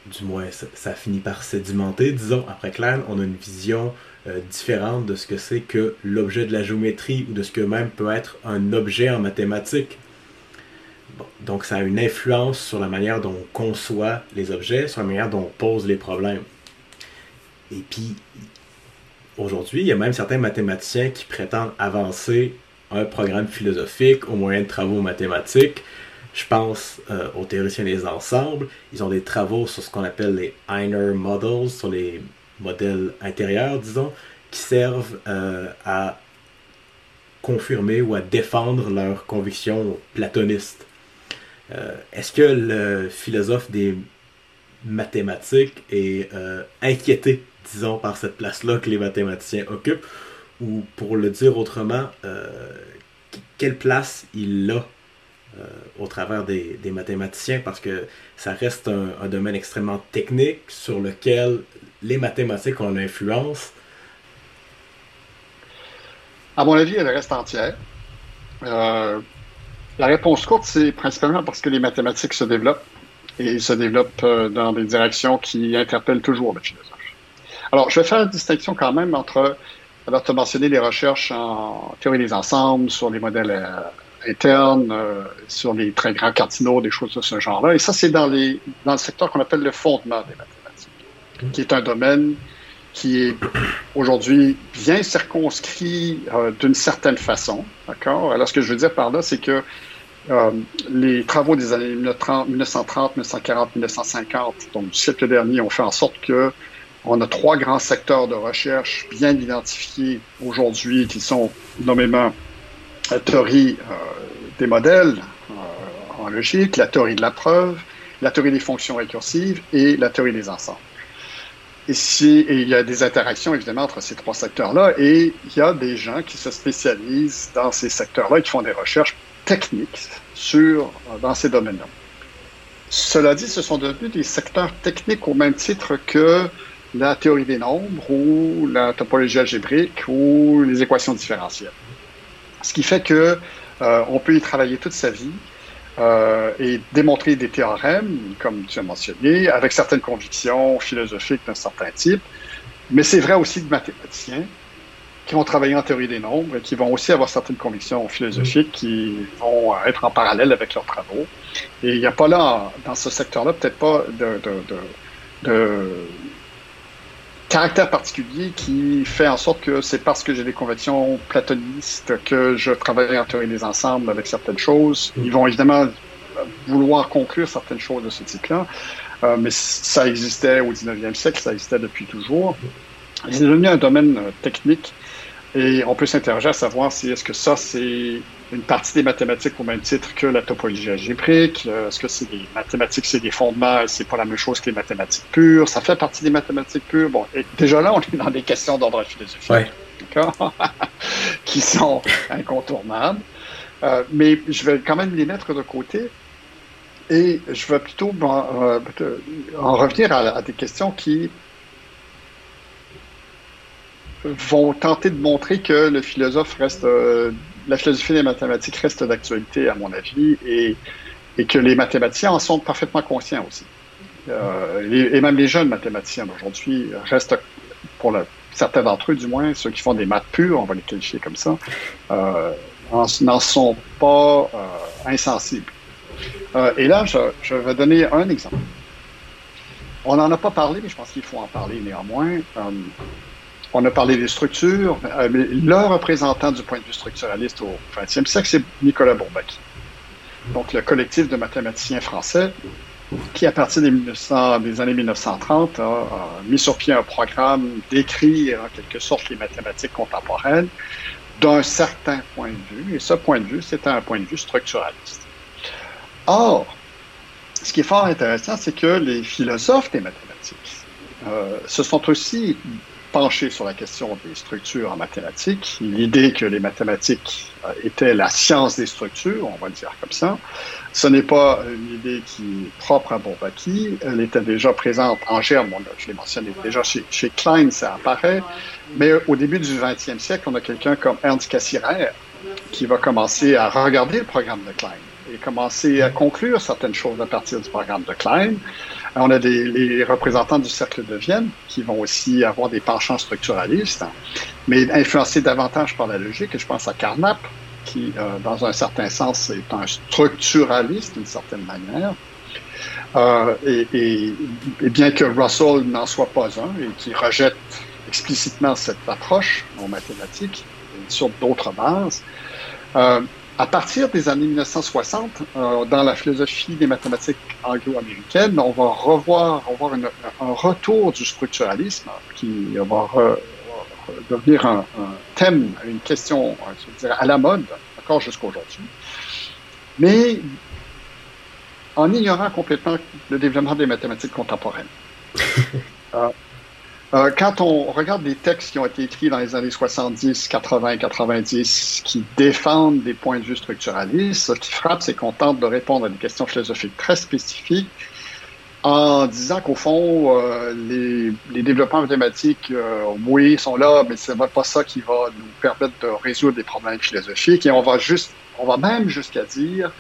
du moins ça, finit par sédimenter, disons, après Klein, on a une vision euh, différente de ce que c'est que l'objet de la géométrie ou de ce que même peut être un objet en mathématiques. donc ça a une influence sur la manière dont on conçoit les objets, sur la manière dont on pose les problèmes. Et puis, aujourd'hui, il y a même certains mathématiciens qui prétendent avancer un programme philosophique au moyen de travaux mathématiques je pense euh, aux théoriciens des ensembles. Ils ont des travaux sur ce qu'on appelle les inner models, sur les modèles intérieurs, disons, qui servent euh, à confirmer ou à défendre leurs convictions platonistes. Euh, est-ce que le philosophe des mathématiques est inquiété, disons, par cette place-là que les mathématiciens occupent, ou pour le dire autrement, quelle place il a euh, au travers des, mathématiciens? Parce que ça reste un, domaine extrêmement technique sur lequel les mathématiques ont une influence? À mon avis, elle reste entière. Euh, la réponse courte, c'est principalement parce que les mathématiques se développent et se développent euh, dans des directions qui interpellent toujours le philosophe. Alors, je vais faire une distinction quand même entre, alors tu as mentionné les recherches en théorie des ensembles sur les modèles euh, sur les très grands cardinaux, des choses de ce genre-là. Et ça, c'est dans le secteur qu'on appelle le fondement des mathématiques, qui est un domaine qui est aujourd'hui bien circonscrit euh, d'une certaine façon. D'accord? Alors, ce que je veux dire par là, c'est que euh, les travaux des années 1930, 1940, 1950, donc du siècle dernier, ont fait en sorte que on a trois grands secteurs de recherche bien identifiés aujourd'hui qui sont nommément la théorie euh, des modèles en logique, la théorie de la preuve, la théorie des fonctions récursives et la théorie des ensembles. Et il y a des interactions évidemment entre ces trois secteurs-là et il y a des gens qui se spécialisent dans ces secteurs-là et qui font des recherches techniques sur, dans ces domaines-là. Cela dit, ce sont devenus des secteurs techniques au même titre que la théorie des nombres ou la topologie algébrique ou les équations différentielles. Ce qui fait que euh, on peut y travailler toute sa vie euh, et démontrer des théorèmes, comme tu as mentionné, avec certaines convictions philosophiques d'un certain type. Mais c'est vrai aussi de mathématiciens qui vont travailler en théorie des nombres et qui vont aussi avoir certaines convictions philosophiques qui vont être en parallèle avec leurs travaux. Et il n'y a pas là, dans ce secteur-là, peut-être pas de, de, de, caractère particulier qui fait en sorte que c'est parce que j'ai des convictions platonistes que je travaille en théorie des ensembles avec certaines choses. Ils vont évidemment vouloir conclure certaines choses de ce type-là, euh, mais ça existait au 19e siècle, ça existait depuis toujours. C'est devenu un domaine euh, technique et on peut s'interroger à savoir si est-ce que ça, c'est une partie des mathématiques au même titre que la topologie algébrique. Euh, est-ce que c'est des mathématiques, c'est des fondements, c'est pas la même chose que les mathématiques pures? Ça fait partie des mathématiques pures? Bon, déjà là, on est dans des questions d'ordre philosophique. qui sont incontournables. Euh, mais je vais quand même les mettre de côté. Et je vais plutôt euh, en revenir à des questions qui vont tenter de montrer que le philosophe reste, euh, la philosophie des mathématiques reste d'actualité, à mon avis, et, que les mathématiciens en sont parfaitement conscients aussi. Euh, et même les jeunes mathématiciens d'aujourd'hui restent, pour certains d'entre eux du moins, ceux qui font des maths pures, on va les qualifier comme ça, euh, n'en sont pas euh, insensibles. Et là, je, je, vais donner un exemple. On n'en a pas parlé, mais je pense qu'il faut en parler néanmoins. On a parlé des structures, euh, mais le représentant du point de vue structuraliste au XXe siècle, c'est Nicolas Bourbaki. Donc, le collectif de mathématiciens français qui, à partir des, années 1930, a, mis sur pied un programme d'écrire en quelque sorte les mathématiques contemporaines d'un certain point de vue, et ce point de vue, c'était un point de vue structuraliste. Or, ce qui est fort intéressant, c'est que les philosophes des mathématiques euh, se sont aussi penché sur la question des structures en mathématiques. L'idée que les mathématiques euh, étaient la science des structures, on va le dire comme ça, ce n'est pas une idée qui est propre à Bourbaki. Elle était déjà présente en germe, je l'ai mentionné déjà chez, chez, Klein, ça apparaît. Mais au début du 20e siècle, on a quelqu'un comme Ernst Cassirer qui va commencer à regarder le programme de Klein et commencer à conclure certaines choses à partir du programme de Klein. On a des, les représentants du cercle de Vienne qui vont aussi avoir des penchants structuralistes, mais influencés davantage par la logique. Je pense à Carnap, qui, euh, dans un certain sens, est un structuraliste d'une certaine manière. Euh, et, et, et, bien que Russell n'en soit pas un et qui rejette explicitement cette approche en mathématiques sur d'autres bases, euh, à partir des années 1960, euh, dans la philosophie des mathématiques anglo-américaines, on va revoir, on un retour du structuralisme qui va devenir un, thème, une question je à la mode, encore jusqu'à aujourd'hui. Mais en ignorant complètement le développement des mathématiques contemporaines. euh, quand on regarde des textes qui ont été écrits dans les années 70, 80, 90, qui défendent des points de vue structuralistes, ce qui frappe, c'est qu'on tente de répondre à des questions philosophiques très spécifiques en disant qu'au fond, euh, les, les, développements mathématiques, euh, oui, sont là, mais ce n'est pas ça qui va nous permettre de résoudre des problèmes philosophiques. Et on va juste, on va même jusqu'à dire,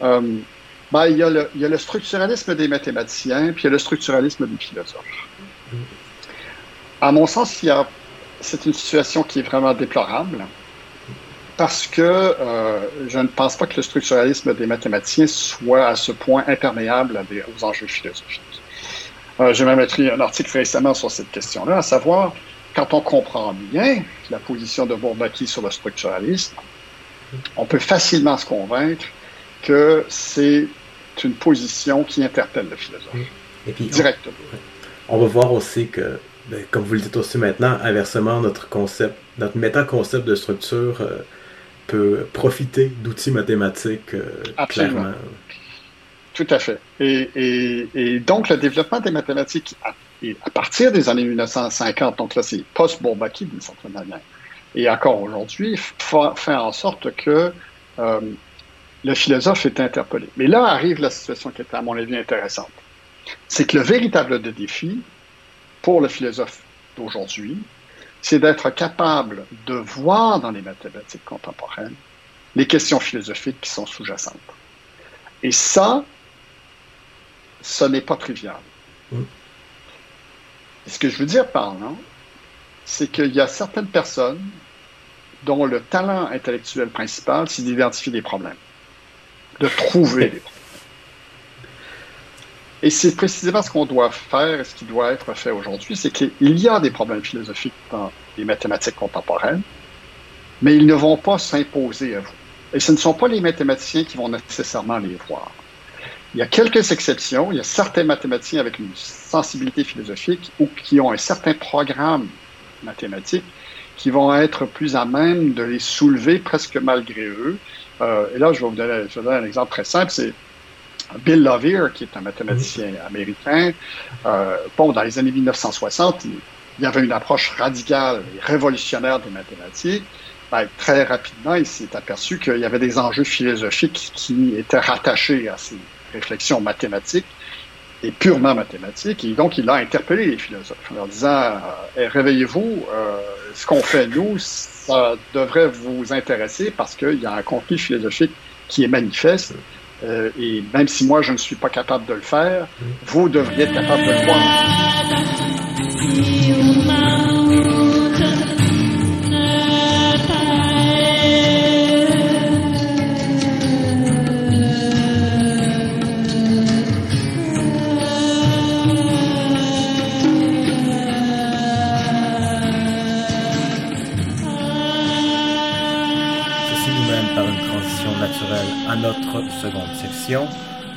ben, il, y a le, il y a le structuralisme des mathématiciens, puis il y a le structuralisme des philosophes. À mon sens, c'est une situation qui est vraiment déplorable parce que euh, je ne pense pas que le structuralisme des mathématiciens soit à ce point imperméable aux enjeux philosophiques. Euh, J'ai même écrit un article récemment sur cette question-là, à savoir, quand on comprend bien la position de Bourbaki sur le structuralisme, on peut facilement se convaincre que c'est une position qui interpelle le philosophe. Et puis, directement. On, on va voir aussi que ben, comme vous le dites aussi maintenant, inversement, notre concept, notre méta-concept de structure euh, peut profiter d'outils mathématiques euh, clairement. Tout à fait. Et, donc, le développement des mathématiques à, à partir des années 1950, donc là, c'est post-Bourbaki d'une certaine manière, et encore aujourd'hui, fait en sorte que euh, le philosophe est interpellé. Mais là arrive la situation qui est, à mon avis, intéressante. C'est que le véritable défi, pour le philosophe d'aujourd'hui, c'est d'être capable de voir dans les mathématiques contemporaines les questions philosophiques qui sont sous-jacentes. Et ça, ce n'est pas trivial. Ce que je veux dire par là, c'est qu'il y a certaines personnes dont le talent intellectuel principal, c'est d'identifier des problèmes, de trouver des problèmes. Et c'est précisément ce qu'on doit faire, ce qui doit être fait aujourd'hui, c'est qu'il y a des problèmes philosophiques dans les mathématiques contemporaines, mais ils ne vont pas s'imposer à vous. Et ce ne sont pas les mathématiciens qui vont nécessairement les voir. Il y a quelques exceptions. Il y a certains mathématiciens avec une sensibilité philosophique ou qui ont un certain programme mathématique qui vont être plus à même de les soulever presque malgré eux. Euh, et là, je vais vous donner, donner un exemple très simple. C'est Bill Lovier, qui est un mathématicien américain. Euh, bon, dans les années 1960, il, il y avait une approche radicale et révolutionnaire des mathématiques. Ben, très rapidement, il s'est aperçu qu'il y avait des enjeux philosophiques qui étaient rattachés à ces réflexions mathématiques et purement mathématiques. Et donc, il a interpellé les philosophes en leur disant euh, eh, Réveillez-vous, euh, ce qu'on fait nous, ça devrait vous intéresser parce qu'il y a un conflit philosophique qui est manifeste. Euh, et même si moi je ne suis pas capable de le faire, vous devriez être capable de le voir.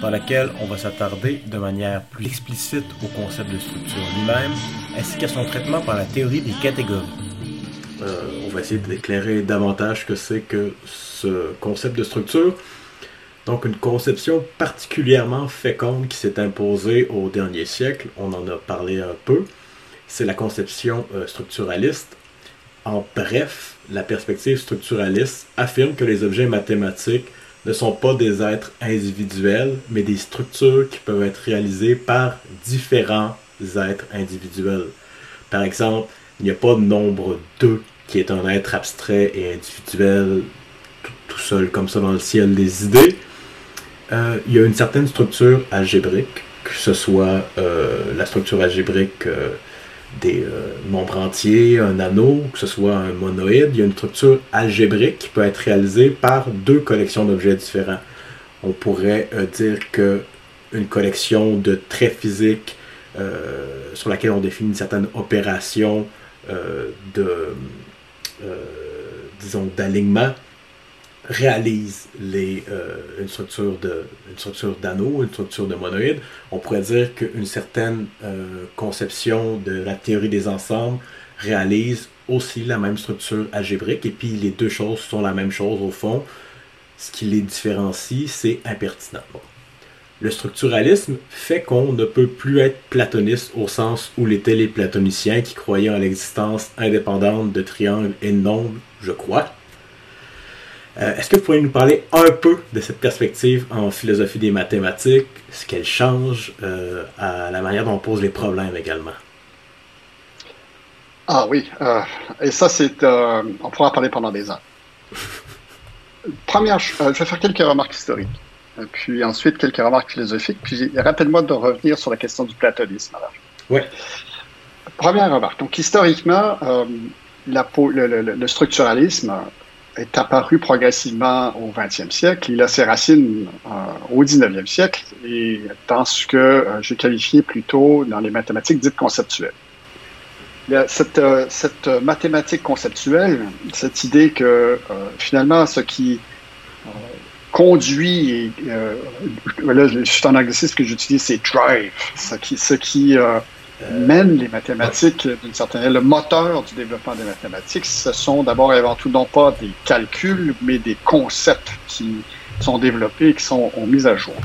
Dans laquelle on va s'attarder de manière plus explicite au concept de structure lui-même ainsi qu'à son traitement par la théorie des catégories. Euh, on va essayer d'éclairer davantage que c'est que ce concept de structure. Donc une conception particulièrement féconde qui s'est imposée au dernier siècle, on en a parlé un peu, c'est la conception euh, structuraliste. En bref, la perspective structuraliste affirme que les objets mathématiques ne sont pas des êtres individuels, mais des structures qui peuvent être réalisées par différents êtres individuels. Par exemple, il n'y a pas de nombre 2 qui est un être abstrait et individuel tout, seul comme ça dans le ciel des idées. Euh, il y a une certaine structure algébrique, que ce soit euh, la structure algébrique euh, des euh, nombres entiers, un anneau, que ce soit un monoïde, il y a une structure algébrique qui peut être réalisée par deux collections d'objets différents. On pourrait euh, dire que une collection de traits physiques euh, sur laquelle on définit une certaine opération de disons d'alignement réalise les, euh, une structure de une structure d'anneau, une structure de monoïde, on pourrait dire qu'une certaine euh, conception de la théorie des ensembles réalise aussi la même structure algébrique et puis les deux choses sont la même chose au fond. Ce qui les différencie, c'est impertinent. Le structuralisme fait qu'on ne peut plus être platoniste au sens où l'étaient les platoniciens qui croyaient en l'existence indépendante de triangles et de nombres, je crois, euh, est-ce que vous pourriez nous parler un peu de cette perspective en philosophie des mathématiques, ce qu'elle change euh, à la manière dont on pose les problèmes également? Ah oui, euh, et ça c'est, on pourra en parler pendant des ans. Première, je vais faire quelques remarques historiques, puis ensuite quelques remarques philosophiques, puis rappelle-moi de revenir sur la question du platonisme. Oui. Première remarque. Donc historiquement, le, structuralisme est apparu progressivement au 20e siècle. Il a ses racines euh, au 19e siècle et dans ce que euh, j'ai qualifié plutôt dans les mathématiques dites conceptuelles. Cette, euh, cette mathématique conceptuelle, cette idée que finalement ce qui conduit, là, c'est un anglicisme que j'utilise, c'est drive, ce qui, ce qui mène les mathématiques d'une certaine manière. Le moteur du développement des mathématiques, ce sont d'abord et avant tout non pas des calculs, mais des concepts qui sont développés et qui sont mis à jour.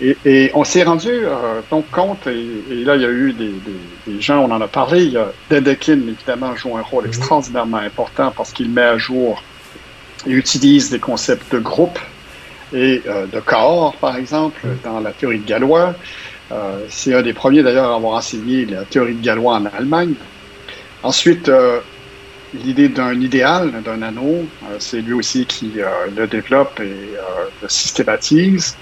Et, on s'est rendu euh, donc compte, et, là il y a eu des, des, gens, on en a parlé, il y a Dedekind évidemment joue un rôle mhm. extraordinairement important parce qu'il met à jour et utilise des concepts de groupe et euh, de corps, par exemple, mhm. dans la théorie de Galois. Euh, c'est un des premiers d'ailleurs à avoir enseigné la théorie de Galois en Allemagne. Ensuite, euh, l'idée d'un idéal, d'un anneau, euh, c'est lui aussi qui le développe et le systématise.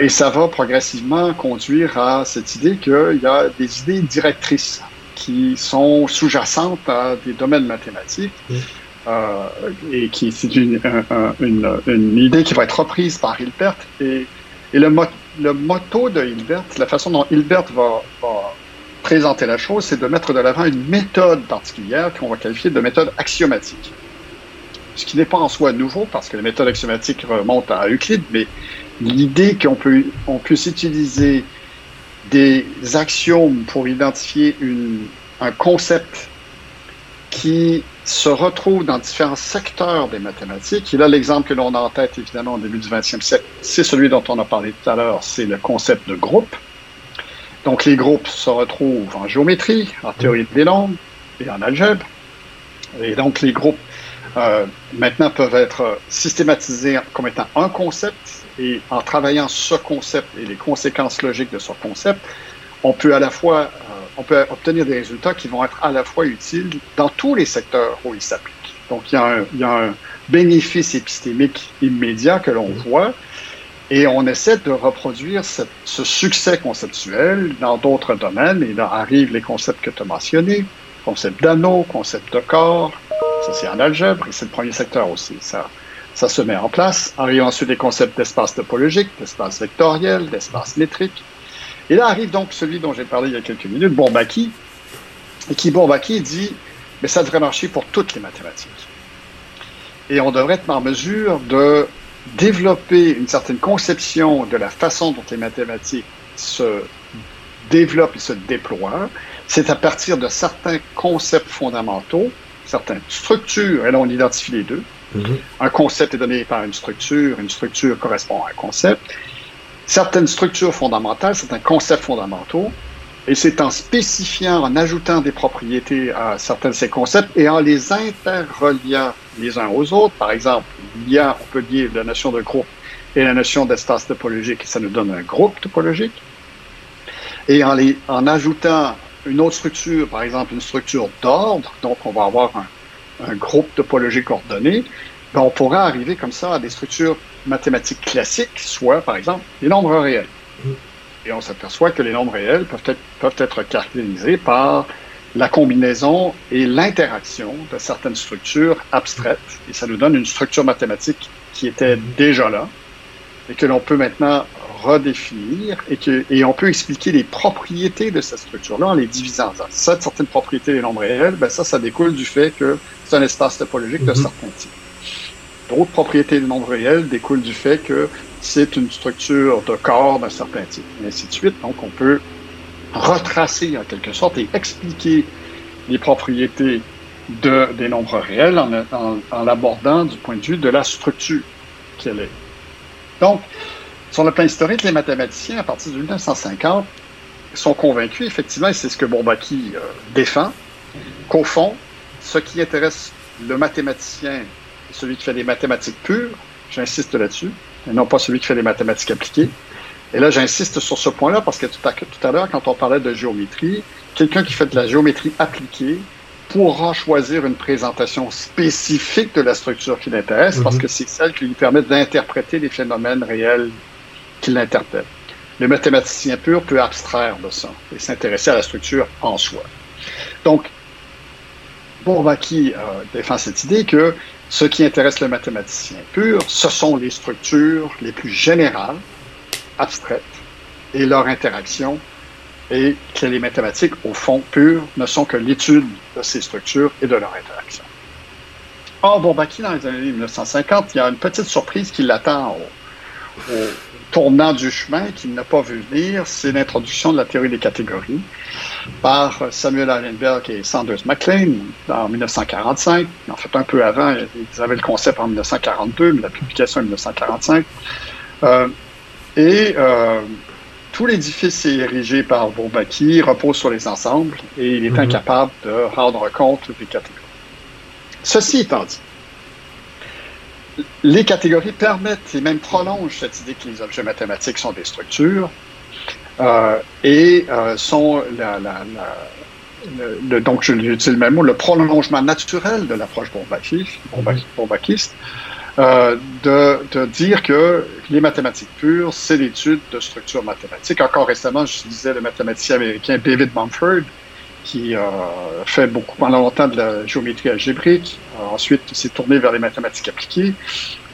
et ça va progressivement conduire à cette idée qu'il y a des idées directrices qui sont sous-jacentes à des domaines mathématiques. et qui c'est une, une, une, idée qui va être reprise par Hilbert et, et le, le motto de Hilbert, la façon dont Hilbert va, présenter la chose, c'est de mettre de l'avant une méthode particulière qu'on va qualifier de méthode axiomatique. Ce qui n'est pas en soi nouveau, parce que les méthodes axiomatiques remontent à Euclide, mais l'idée qu'on peut, on puisse utiliser des axiomes pour identifier une, un concept qui se retrouve dans différents secteurs des mathématiques. Et là, l'exemple que l'on a en tête, évidemment, au début du 20e siècle, c'est celui dont on a parlé tout à l'heure, c'est le concept de groupe. Donc, les groupes se retrouvent en géométrie, en théorie des nombres et en algèbre. Et donc, les groupes, euh, maintenant, peuvent être systématisés comme étant un concept. Et en travaillant ce concept et les conséquences logiques de ce concept, on peut à la fois on peut obtenir des résultats qui vont être à la fois utiles dans tous les secteurs où ils s'appliquent. Donc, il y, a un, il y, a un, bénéfice épistémique immédiat que l'on voit et on essaie de reproduire ce, ce succès conceptuel dans d'autres domaines et là arrivent les concepts que tu as mentionnés, concept d'anneau, concept de corps, ça c'est en algèbre et c'est le premier secteur aussi. Ça, ça se met en place. Arrivent ensuite les concepts d'espace topologique, d'espace vectoriel, d'espace métrique. Et là arrive donc celui dont j'ai parlé il y a quelques minutes, Bourbaki, et qui, Bourbaki, dit, mais ça devrait marcher pour toutes les mathématiques. Et on devrait être en mesure de développer une certaine conception de la façon dont les mathématiques se développent et se déploient. C'est à partir de certains concepts fondamentaux, certaines structures, et là on identifie les deux. Mm-hmm. Un concept est donné par une structure, une structure correspond à un concept certaines structures fondamentales, certains concepts fondamentaux, et c'est en spécifiant, en ajoutant des propriétés à certains de ces concepts et en les interreliant les uns aux autres. Par exemple, il on peut dire, la notion de groupe et la notion d'espace topologique, et ça nous donne un groupe topologique. Et en, ajoutant une autre structure, par exemple une structure d'ordre, donc on va avoir un, groupe topologique ordonné, on pourrait arriver comme ça à des structures mathématiques classiques, soit, par exemple, les nombres réels. Mm. Et on s'aperçoit que les nombres réels peuvent être, peuvent être caractérisés par la combinaison et l'interaction de certaines structures abstraites. Et ça nous donne une structure mathématique qui était mm. déjà là et que l'on peut maintenant redéfinir et, que, et on peut expliquer les propriétés de cette structure-là en les divisant. certaines propriétés des nombres réels, ben ça, ça découle du fait que c'est un espace topologique de mm-hmm. certains types. D'autres propriétés du nombre réel découlent du fait que c'est une structure de corps d'un certain type, et ainsi de suite. Donc, on peut retracer en quelque sorte et expliquer les propriétés de, des nombres réels en, en, l'abordant du point de vue de la structure qu'elle est. Donc, sur le plan historique, les mathématiciens, à partir de 1950, sont convaincus, effectivement, et c'est ce que Bourbaki euh, défend, qu'au fond, ce qui intéresse le mathématicien celui qui fait des mathématiques pures, j'insiste là-dessus, et non pas celui qui fait des mathématiques appliquées. Et là, j'insiste sur ce point-là parce que tout à, tout à l'heure, quand on parlait de géométrie, quelqu'un qui fait de la géométrie appliquée pourra choisir une présentation spécifique de la structure qui l'intéresse parce mhm. que c'est celle qui lui permet d'interpréter les phénomènes réels qu'il interprète. Le mathématicien pur peut abstraire de ça et s'intéresser à la structure en soi. Donc, Bourbaki euh, défend cette idée que ce qui intéresse le mathématicien pur, ce sont les structures les plus générales, abstraites, et leur interaction, et que les mathématiques, au fond, pures, ne sont que l'étude de ces structures et de leur interaction. Or, Bourbaki, dans les années 1950, il y a une petite surprise qui l'attend au tournant du chemin qu'il n'a pas vu venir, c'est l'introduction de la théorie des catégories par Samuel Allenberg et Sanders MacLean en 1945. En fait, un peu avant, ils avaient le concept en 1942, mais la publication en 1945. Euh, et euh, tout l'édifice est érigé par Bourbaki, repose sur les ensembles et il est mhm. incapable de rendre compte des catégories. Ceci étant dit, les catégories permettent et même prolongent cette idée que les objets mathématiques sont des structures euh, et euh, sont la, la, la, le, donc je dis le même mot, le prolongement naturel de l'approche bourbakiste, euh, de, de, dire que les mathématiques pures, c'est l'étude de structures mathématiques. Encore récemment, je disais le mathématicien américain David Mumford, qui a fait beaucoup pendant longtemps de la géométrie algébrique, ensuite s'est tourné vers les mathématiques appliquées,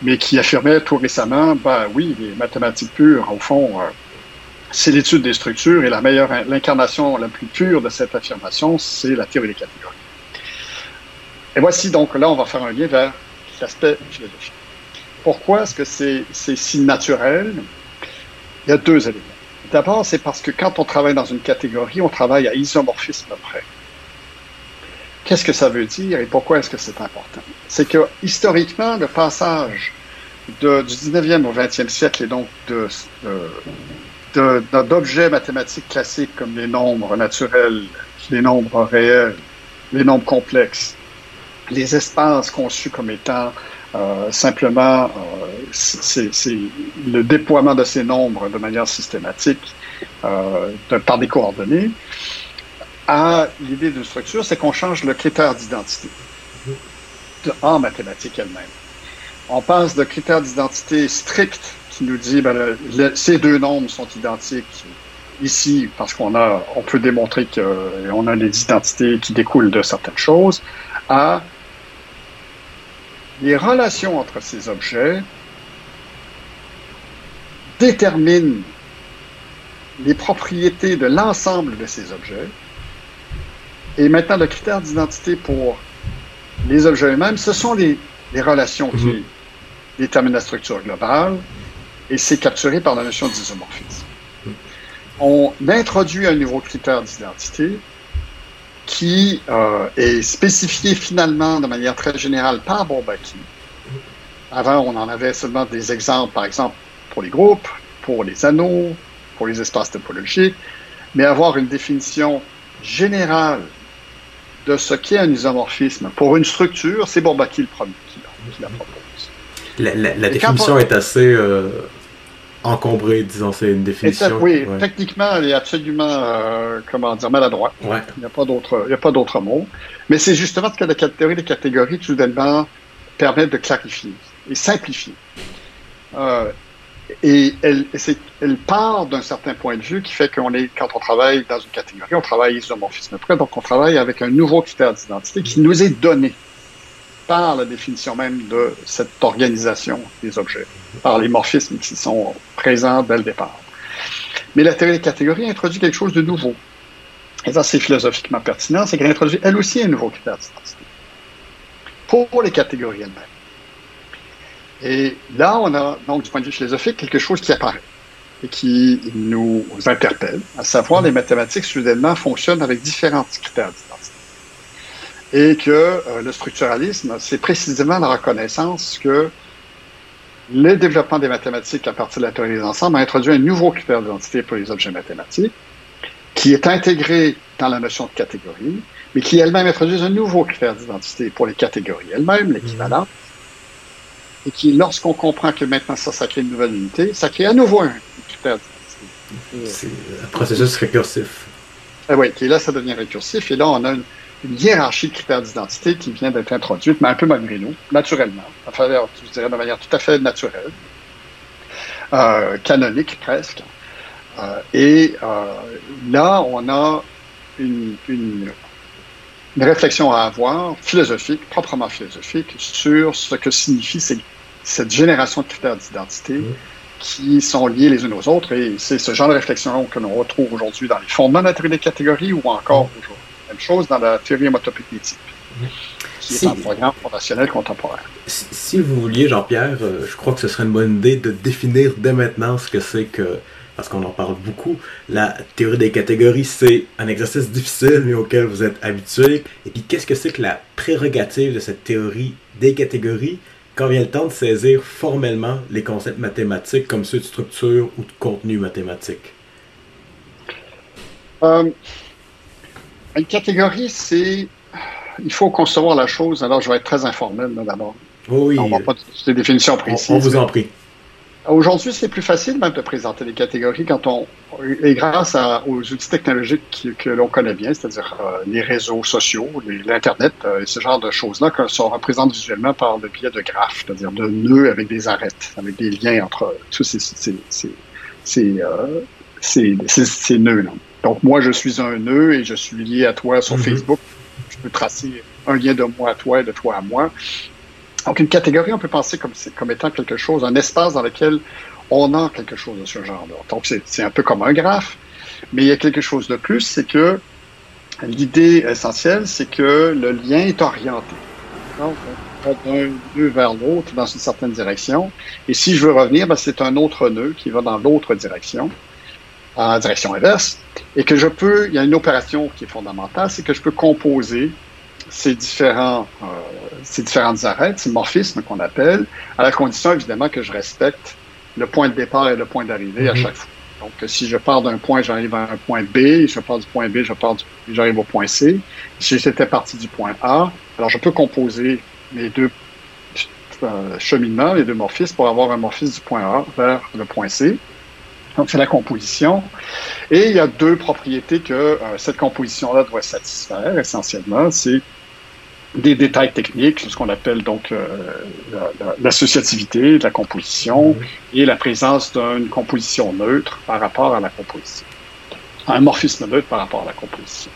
mais qui affirmait tout récemment, ben oui, les mathématiques pures, au fond, euh, c'est l'étude des structures et la meilleure, l'incarnation la plus pure de cette affirmation, c'est la théorie des catégories. Et voici donc, là, on va faire un lien vers l'aspect philosophique. Pourquoi est-ce que c'est si naturel? Il y a deux éléments. D'abord, c'est parce que quand on travaille dans une catégorie, on travaille à isomorphisme près. Qu'est-ce que ça veut dire et pourquoi est-ce que c'est important? C'est que historiquement, le passage du 19e au 20e siècle et donc de, d'objets mathématiques classiques comme les nombres naturels, les nombres réels, les nombres complexes, les espaces conçus comme étant euh, simplement euh, c'est le déploiement de ces nombres de manière systématique euh, par des coordonnées, à l'idée d'une structure, c'est qu'on change le critère d'identité en mathématiques elle-même. On passe de critères d'identité strict qui nous dit ben, ces deux nombres sont identiques ici parce qu'on a on peut démontrer qu'on a des identités qui découlent de certaines choses à les relations entre ces objets déterminent les propriétés de l'ensemble de ces objets. Et maintenant, le critère d'identité pour les objets eux-mêmes, ce sont les, relations qui mhm. déterminent la structure globale, et c'est capturé par la notion d'isomorphisme. On introduit un nouveau critère d'identité qui euh, est spécifié finalement de manière très générale par Bourbaki. Avant, on en avait seulement des exemples, par exemple, pour les groupes, pour les anneaux, pour les espaces topologiques, mais avoir une définition générale de ce qu'est un isomorphisme pour une structure, c'est Bourbaki le premier qui la, propose. La, définition est assez euh, encombré, disons, c'est une définition. Oui, techniquement, elle est absolument, euh, comment dire, maladroite. Ouais. Il n'y a pas d'autre, mot. Mais c'est justement ce que la théorie des catégories, tout d'un permet de clarifier et simplifier. Euh, et elle, elle part d'un certain point de vue qui fait qu'on est, quand on travaille dans une catégorie, on travaille isomorphisme près, donc on travaille avec un nouveau critère d'identité qui nous est donné par la définition même de cette organisation des objets, par les morphismes qui sont présents dès le départ. Mais la théorie des catégories introduit quelque chose de nouveau. Et ça, c'est philosophiquement pertinent, c'est qu'elle introduit elle aussi un nouveau critère d'identité pour les catégories elles-mêmes. Et là, on a donc du point de vue philosophique quelque chose qui apparaît et qui nous interpelle, à savoir les mathématiques soudainement fonctionnent avec différents critères d'identité et que euh, le structuralisme, c'est précisément la reconnaissance que le développement des mathématiques à partir de la théorie des ensembles a introduit un nouveau critère d'identité pour les objets mathématiques, qui est intégré dans la notion de catégorie, mais qui elle-même introduit un nouveau critère d'identité pour les catégories elles-mêmes, l'équivalent, et qui, lorsqu'on comprend que maintenant ça, ça crée une nouvelle unité, ça crée à nouveau un critère d'identité. C'est un processus récursif. Ah oui, qui là, ça devient récursif, et là, on a une, une hiérarchie de critères d'identité qui vient d'être introduite, mais un peu malgré nous, naturellement, enfin, je dirais de manière tout à fait naturelle, euh, canonique presque. Euh, et euh, là, on a une, une, une, réflexion à avoir, philosophique, proprement philosophique, sur ce que signifie ces, cette génération de critères d'identité mmh. qui sont liés les unes aux autres. Et c'est ce genre de réflexion que l'on retrouve aujourd'hui dans les fondements théorie des catégories ou encore mmh. aujourd'hui même chose dans la théorie homotopétique, qui est un programme fondationnel contemporain. Si, vous vouliez, Jean-Pierre, euh, je crois que ce serait une bonne idée de définir dès maintenant ce que c'est que, parce qu'on en parle beaucoup, la théorie des catégories, c'est un exercice difficile, mais auquel vous êtes habitué. Et puis, qu'est-ce que c'est que la prérogative de cette théorie des catégories? Quand vient le temps de saisir formellement les concepts mathématiques comme ceux de structure ou de contenu mathématique? Euh, une catégorie, c'est. Il faut concevoir la chose. Alors, je vais être très informel d'abord. Oui. On va pas des définitions précises. On, vous en prie. Aujourd'hui, c'est plus facile même de présenter les catégories quand on et grâce aux outils technologiques que l'on connaît bien, c'est-à-dire euh, les réseaux sociaux, l'internet, euh, et ce genre de choses-là, qui sont représentées visuellement par le biais de graphes, c'est-à-dire de nœuds avec des arêtes, avec des liens entre tous ces, ces, ces, ces, euh, ces nœuds-là. Donc, moi, je suis un nœud et je suis lié à toi sur mhm. Facebook. Je peux tracer un lien de moi à toi et de toi à moi. Donc, une catégorie, on peut penser comme, comme étant quelque chose, un espace dans lequel on a quelque chose de ce genre-là. Donc, c'est un peu comme un graphe, mais il y a quelque chose de plus, c'est que l'idée essentielle, c'est que le lien est orienté. Donc, on va d'un nœud vers l'autre dans une certaine direction. Et si je veux revenir, ben, c'est un autre nœud qui va dans l'autre direction, en direction inverse. Et que je peux, il y a une opération qui est fondamentale, c'est que je peux composer ces différents, euh, ces différentes arêtes, ces morphismes qu'on appelle, à la condition évidemment que je respecte le point de départ et le point d'arrivée à mhm. chaque fois. Donc, si je pars d'un point, j'arrive à un point B, je pars du point B, je pars j'arrive au point C. Si j'étais parti du point A, alors je peux composer les deux euh, cheminements, les deux morphismes, pour avoir un morphisme du point A vers le point C. Donc, c'est la composition. Et il y a deux propriétés que euh, cette composition-là doit satisfaire, essentiellement. C'est des détails techniques, ce qu'on appelle donc euh, l'associativité de la composition et la présence d'une composition neutre par rapport à la composition. Un morphisme neutre par rapport à la composition,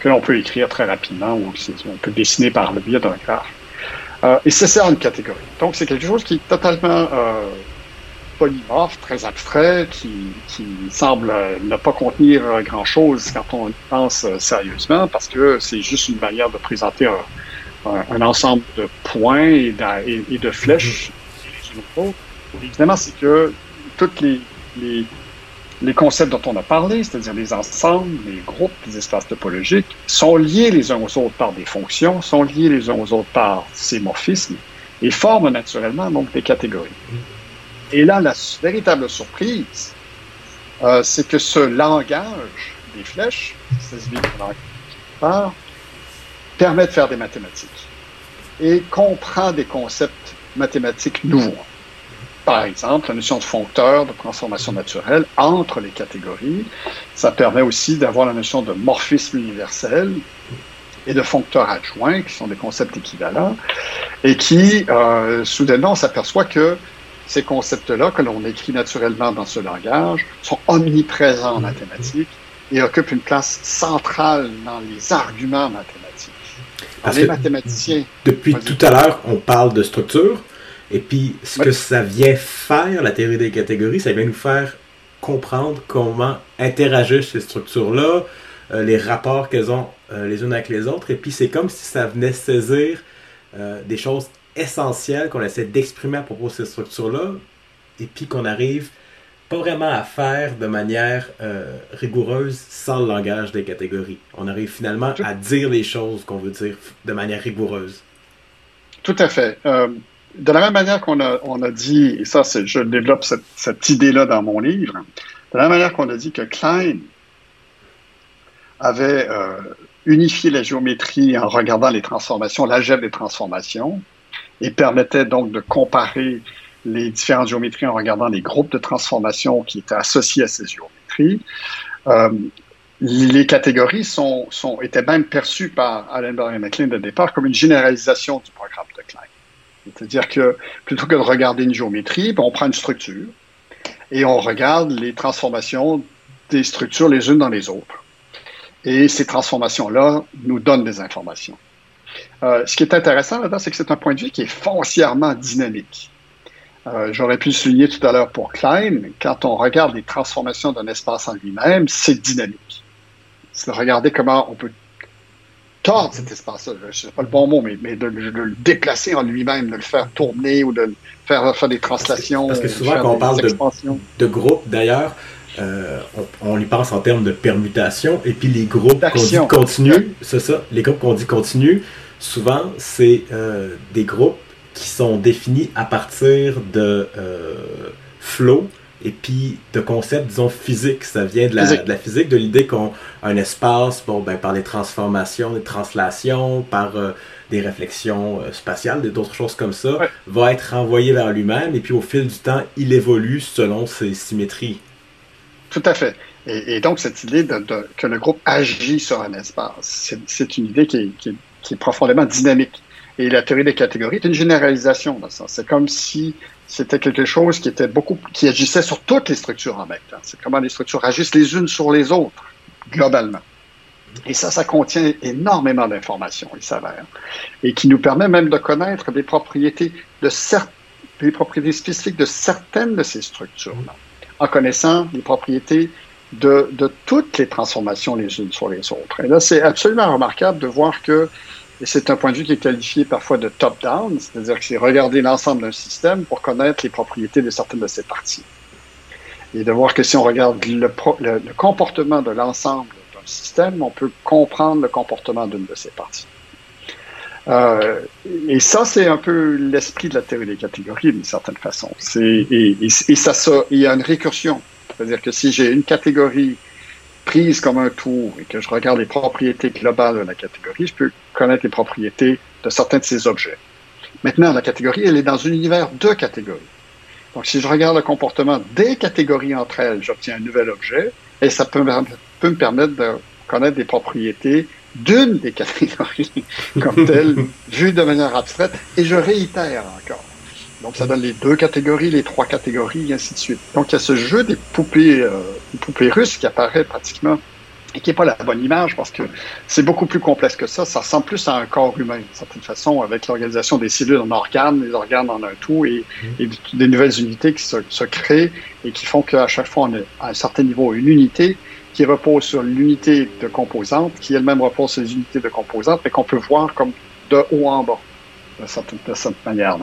que l'on peut écrire très rapidement ou on peut dessiner par le biais d'un graphe. Euh, et c'est ça une catégorie. Donc c'est quelque chose qui est totalement euh, polymorphe, très abstrait, qui, qui semble ne pas contenir grand-chose quand on y pense sérieusement, parce que c'est juste une manière de présenter un, un, ensemble de points et de, et, de flèches. Mhm. Évidemment, c'est que tous les, les, les, concepts dont on a parlé, c'est-à-dire les ensembles, les groupes, les espaces topologiques, sont liés les uns aux autres par des fonctions, sont liés les uns aux autres par ces morphismes et forment naturellement donc des catégories. Et là, la véritable surprise, euh, c'est que ce langage des flèches, c'est ce langage permet de faire des mathématiques et comprend des concepts mathématiques nouveaux. Par exemple, la notion de foncteur, de transformation naturelle entre les catégories. Ça permet aussi d'avoir la notion de morphisme universel et de foncteur adjoint, qui sont des concepts équivalents, et qui, euh, soudainement, on s'aperçoit que ces concepts-là, que l'on écrit naturellement dans ce langage, sont omniprésents en mathématiques et occupent une place centrale dans les arguments mathématiques. Parce les mathématiciens. Depuis tout à l'heure, on parle de structure. Et puis, ce que ça vient faire, la théorie des catégories, ça vient nous faire comprendre comment interagir ces structures-là, euh, les rapports qu'elles ont euh, les unes avec les autres. Et puis, c'est comme si ça venait saisir euh, des choses essentielles qu'on essaie d'exprimer à propos de ces structures-là. Et puis qu'on arrive pas vraiment à faire de manière euh, rigoureuse sans le langage des catégories. On arrive finalement à dire les choses qu'on veut dire de manière rigoureuse. Tout à fait. Euh, de la même manière qu'on a, on a dit, et ça, je développe cette, idée-là dans mon livre, de la même manière qu'on a dit que Klein avait euh, unifié la géométrie en regardant les transformations, l'algèbre des transformations, et permettait donc de comparer les différentes géométries en regardant les groupes de transformation qui étaient associés à ces géométries. Euh, les catégories étaient même perçues par Allenberg et MacLean de départ comme une généralisation du programme de Klein. C'est-à-dire que plutôt que de regarder une géométrie, ben, on prend une structure et on regarde les transformations des structures les unes dans les autres. Et ces transformations-là nous donnent des informations. Euh, ce qui est intéressant là-dedans, c'est que c'est un point de vue qui est foncièrement dynamique. Euh, j'aurais pu le souligner tout à l'heure pour Klein, quand on regarde les transformations d'un espace en lui-même, c'est dynamique. C'est de regarder comment on peut tordre cet espace-là, je ne sais pas le bon mot, mais, mais de, le déplacer en lui-même, de le faire tourner ou de faire faire des translations. Parce que, souvent, quand on parle de, de groupe, d'ailleurs, euh, on, on, y pense en termes de permutation, et puis les groupes qu'on dit continu, c'est ça, les groupes qu'on dit continu, souvent, c'est euh, des groupes qui sont définis à partir de euh, flow et puis de concepts, disons, physiques. Ça vient de la physique, de, la physique, de l'idée qu'on un espace, bon, ben, par les transformations, des translations, par euh, des réflexions spatiales, d'autres choses comme ça, va être renvoyé vers lui-même et puis au fil du temps, il évolue selon ses symétries. Tout à fait. Et, donc, cette idée de, que le groupe agit sur un espace, c'est une idée qui qui est profondément dynamique. Et la théorie des catégories est une généralisation de ça. C'est comme si c'était quelque chose qui était beaucoup, qui agissait sur toutes les structures en même temps. C'est comment les structures agissent les unes sur les autres, globalement. Et ça, ça contient énormément d'informations, il s'avère. Et qui nous permet même de connaître des propriétés de certains les propriétés spécifiques de certaines de ces structures-là, en connaissant les propriétés de, de, toutes les transformations les unes sur les autres. Et là, c'est absolument remarquable de voir que, et c'est un point de vue qui est qualifié parfois de top-down, c'est-à-dire que c'est regarder l'ensemble d'un système pour connaître les propriétés de certaines de ses parties. Et de voir que si on regarde le, le, le comportement de l'ensemble d'un système, on peut comprendre le comportement d'une de ses parties. Euh, et ça, c'est un peu l'esprit de la théorie des catégories, d'une certaine façon. Et, et, et, ça, ça, il y a une récursion. C'est-à-dire que si j'ai une catégorie prise comme un tour et que je regarde les propriétés globales de la catégorie, je peux connaître les propriétés de certains de ces objets. Maintenant, la catégorie, elle est dans un univers de catégories. Donc, si je regarde le comportement des catégories entre elles, j'obtiens un nouvel objet et ça peut, peut me permettre de connaître des propriétés d'une des catégories comme telle, vue de manière abstraite, et je réitère encore. Donc, ça donne les deux catégories, les trois catégories, et ainsi de suite. Donc, il y a ce jeu des poupées, euh, poupées russes qui apparaît pratiquement et qui n'est pas la bonne image parce que c'est beaucoup plus complexe que ça. Ça ressemble plus à un corps humain, d'une certaine façon, avec l'organisation des cellules en organes, les organes en un tout et, et des nouvelles unités qui se, se, créent et qui font qu'à chaque fois, on a à un certain niveau une unité qui repose sur l'unité de composantes, qui elle-même repose sur les unités de composantes, mais qu'on peut voir comme de haut en bas, de cette, de cette manière.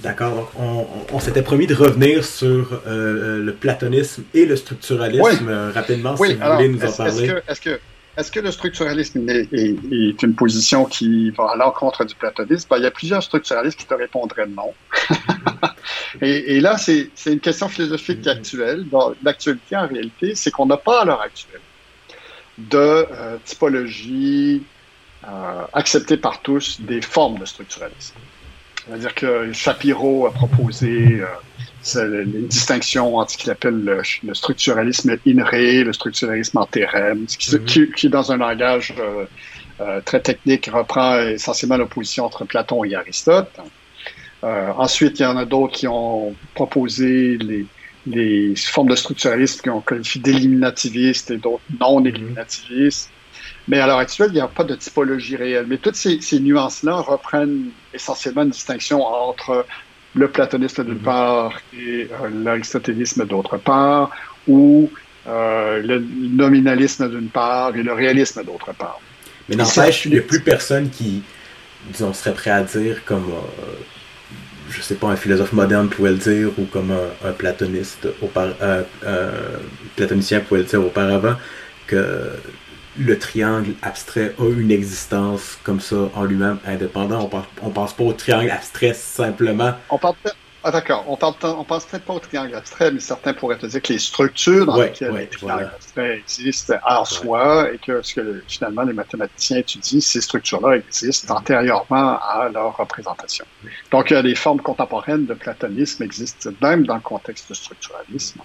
D'accord. Donc, on, on s'était promis de revenir sur euh, le platonisme et le structuralisme oui. euh, rapidement, oui, si vous alors, voulez nous en parler. Est-ce que, est-ce que, est-ce que le structuralisme est, est, est, une position qui va à l'encontre du platonisme? Ben, il y a plusieurs structuralistes qui te répondraient non. et, et, là, c'est, une question philosophique mm-hmm. actuelle. L'actualité, en réalité, c'est qu'on n'a pas à l'heure actuelle de euh, typologie euh, acceptée par tous des formes de structuralisme. C'est-à-dire que Shapiro a proposé euh, une distinction entre ce qu'il appelle le, le, structuralisme in re, le structuralisme en théorème, qui, mm -hmm. dans un langage euh, euh, très technique, reprend essentiellement l'opposition entre Platon et Aristote. Euh, ensuite, il y en a d'autres qui ont proposé les, les formes de structuralisme qui ont qualifié d'éliminativistes et d'autres non éliminativistes. Mais à l'heure actuelle, il n'y a pas de typologie réelle. Mais toutes ces, ces nuances-là reprennent essentiellement une distinction entre le platonisme d'une mm -hmm. part et euh, l'aristotélisme d'autre part, ou euh, le nominalisme d'une part et le réalisme d'autre part. Mais n'empêche, il n'y a plus personne qui, disons, serait prêt à dire comme, euh, je sais pas, un philosophe moderne pouvait le dire, ou comme un, un platoniste, un platonicien pouvait le dire auparavant, que le triangle abstrait a une existence comme ça en lui-même indépendant. On pense, on pense pas au triangle abstrait simplement. On parle ah, d'accord. On, parle, on pense peut-être pas au triangle abstrait, mais certains pourraient te dire que les structures dans ouais, lesquelles ouais, les triangles voilà. abstraits existent en ouais. soi et que ce que finalement les mathématiciens étudient, ces structures-là existent antérieurement à leur représentation. Donc, a des formes contemporaines de platonisme existent même dans le contexte du structuralisme.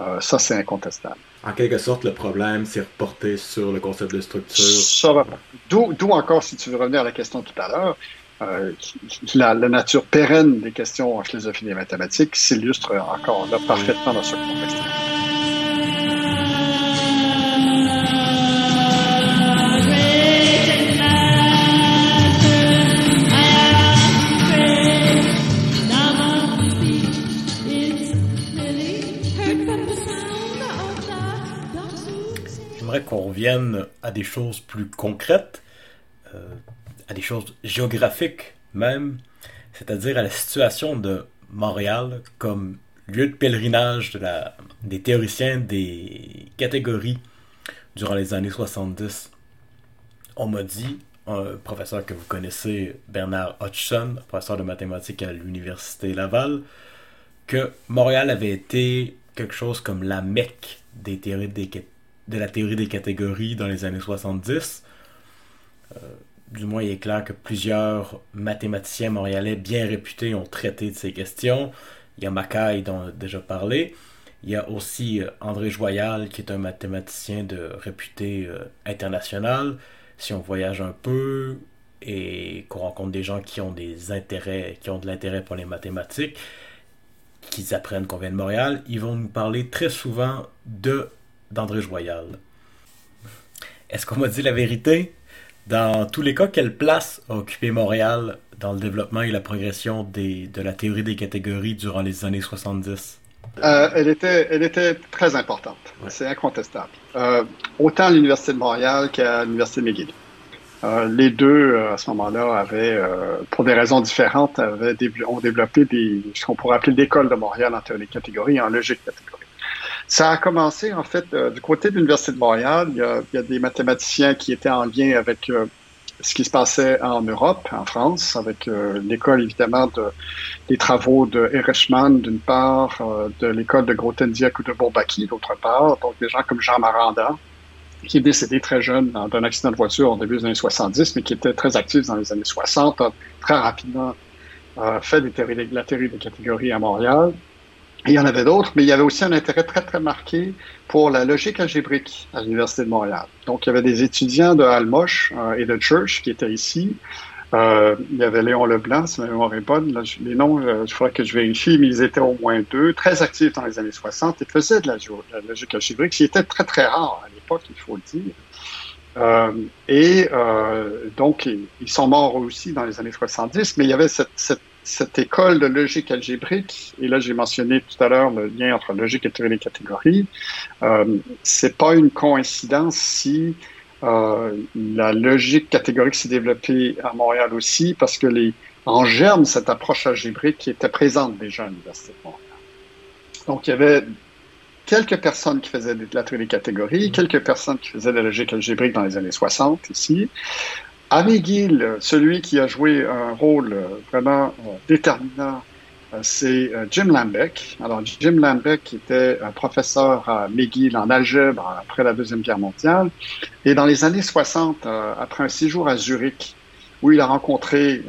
Euh, ça, c'est incontestable. En quelque sorte, le problème, c'est reporté sur le concept de structure. Ça va. D'où encore, si tu veux revenir à la question tout à l'heure, euh, la, la, nature pérenne des questions en philosophie des mathématiques s'illustre encore là parfaitement dans ce contexte. Qu'on revienne à des choses plus concrètes, euh, à des choses géographiques même, c'est-à-dire à la situation de Montréal comme lieu de pèlerinage des théoriciens des catégories durant les années 70. On m'a dit, un professeur que vous connaissez, Bernard Hodgson, professeur de mathématiques à l'Université Laval, que Montréal avait été quelque chose comme la Mecque des théories des, de la théorie des catégories dans les années 70. Euh, du moins, il est clair que plusieurs mathématiciens montréalais bien réputés ont traité de ces questions. Il y a Mackay dont on a déjà parlé. Il y a aussi euh, André Joyal, qui est un mathématicien de réputé euh, international. Si on voyage un peu et qu'on rencontre des gens qui ont des intérêts, qui ont de l'intérêt pour les mathématiques, qui apprennent qu'on vient de Montréal, ils vont nous parler très souvent de d'André Joyal. Est-ce qu'on m'a dit la vérité? Dans tous les cas, quelle place a occupé Montréal dans le développement et la progression des, de la théorie des catégories durant les années 70? Euh, elle, était, elle était très importante, c'est incontestable. Euh, autant à l'Université de Montréal qu'à l'Université de McGill. Euh, les deux, à ce moment-là, avaient, pour des raisons différentes, avaient ont développé des, ce qu'on pourrait appeler l'école de Montréal en théorie des catégories, en logique catégorie. Ça a commencé, en fait, du côté de l'Université de Montréal. Il y, a, des mathématiciens qui étaient en lien avec ce qui se passait en Europe, en France, avec euh, l'école évidemment de, des travaux de Erechmann d'une part, euh, de l'école de Grothendieck ou de Bourbaki d'autre part, donc des gens comme Jean Maranda, qui est décédé très jeune d'un accident de voiture au début des années 70, mais qui était très actif dans les années 60, a très rapidement euh, fait des la théorie des catégories à Montréal. Il y en avait d'autres, mais il y avait aussi un intérêt très, très marqué pour la logique algébrique à l'Université de Montréal. Donc, il y avait des étudiants de Almoche euh, et de Church qui étaient ici. Euh, il y avait Léon Leblanc, si ma mémoire est bonne. Les noms, euh, il faudrait que je vérifie, mais ils étaient au moins deux, très actifs dans les années 60 et faisaient de la, logique algébrique, qui était très, très rare à l'époque, il faut le dire. Euh, et euh, donc, ils sont morts aussi dans les années 70, mais il y avait cette cette école de logique algébrique, et là j'ai mentionné tout à l'heure le lien entre logique et théorie des catégories, euh, c'est pas une coïncidence si euh, la logique catégorique s'est développée à Montréal aussi, parce que les, en germe, cette approche algébrique était présente déjà à l'Université de Montréal. Donc il y avait quelques personnes qui faisaient de la théorie des catégories, mm-hmm. quelques personnes qui faisaient de la logique algébrique dans les années 60 ici, à McGill, celui qui a joué un rôle euh, vraiment euh, déterminant, euh, c'est Jim Lambeck. Alors, Jim Lambeck était professeur à McGill en algèbre après la Deuxième Guerre mondiale. Et dans les années 60, après un séjour à Zurich, où il a rencontré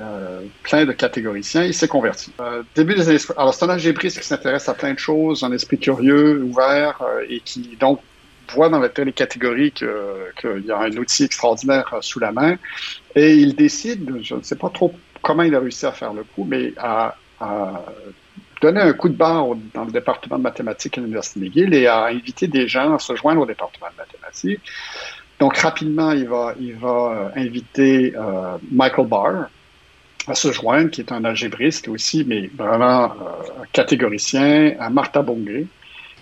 plein de catégoriciens, il s'est converti. début des années... Alors, c'est un algébriste qui s'intéresse à plein de choses, un esprit curieux, ouvert, et qui, donc, voit dans la théorie catégorie qu'il y a un outil extraordinaire euh, sous la main et il décide, je ne sais pas trop comment il a réussi à faire le coup, mais à, donner un coup de barre dans le département de mathématiques à l'Université McGill et à inviter des gens à se joindre au département de mathématiques. Donc rapidement, il va, il va euh, inviter euh, Michael Barr à se joindre, qui est un algébriste aussi, mais vraiment catégoricien, à Martha Bongé,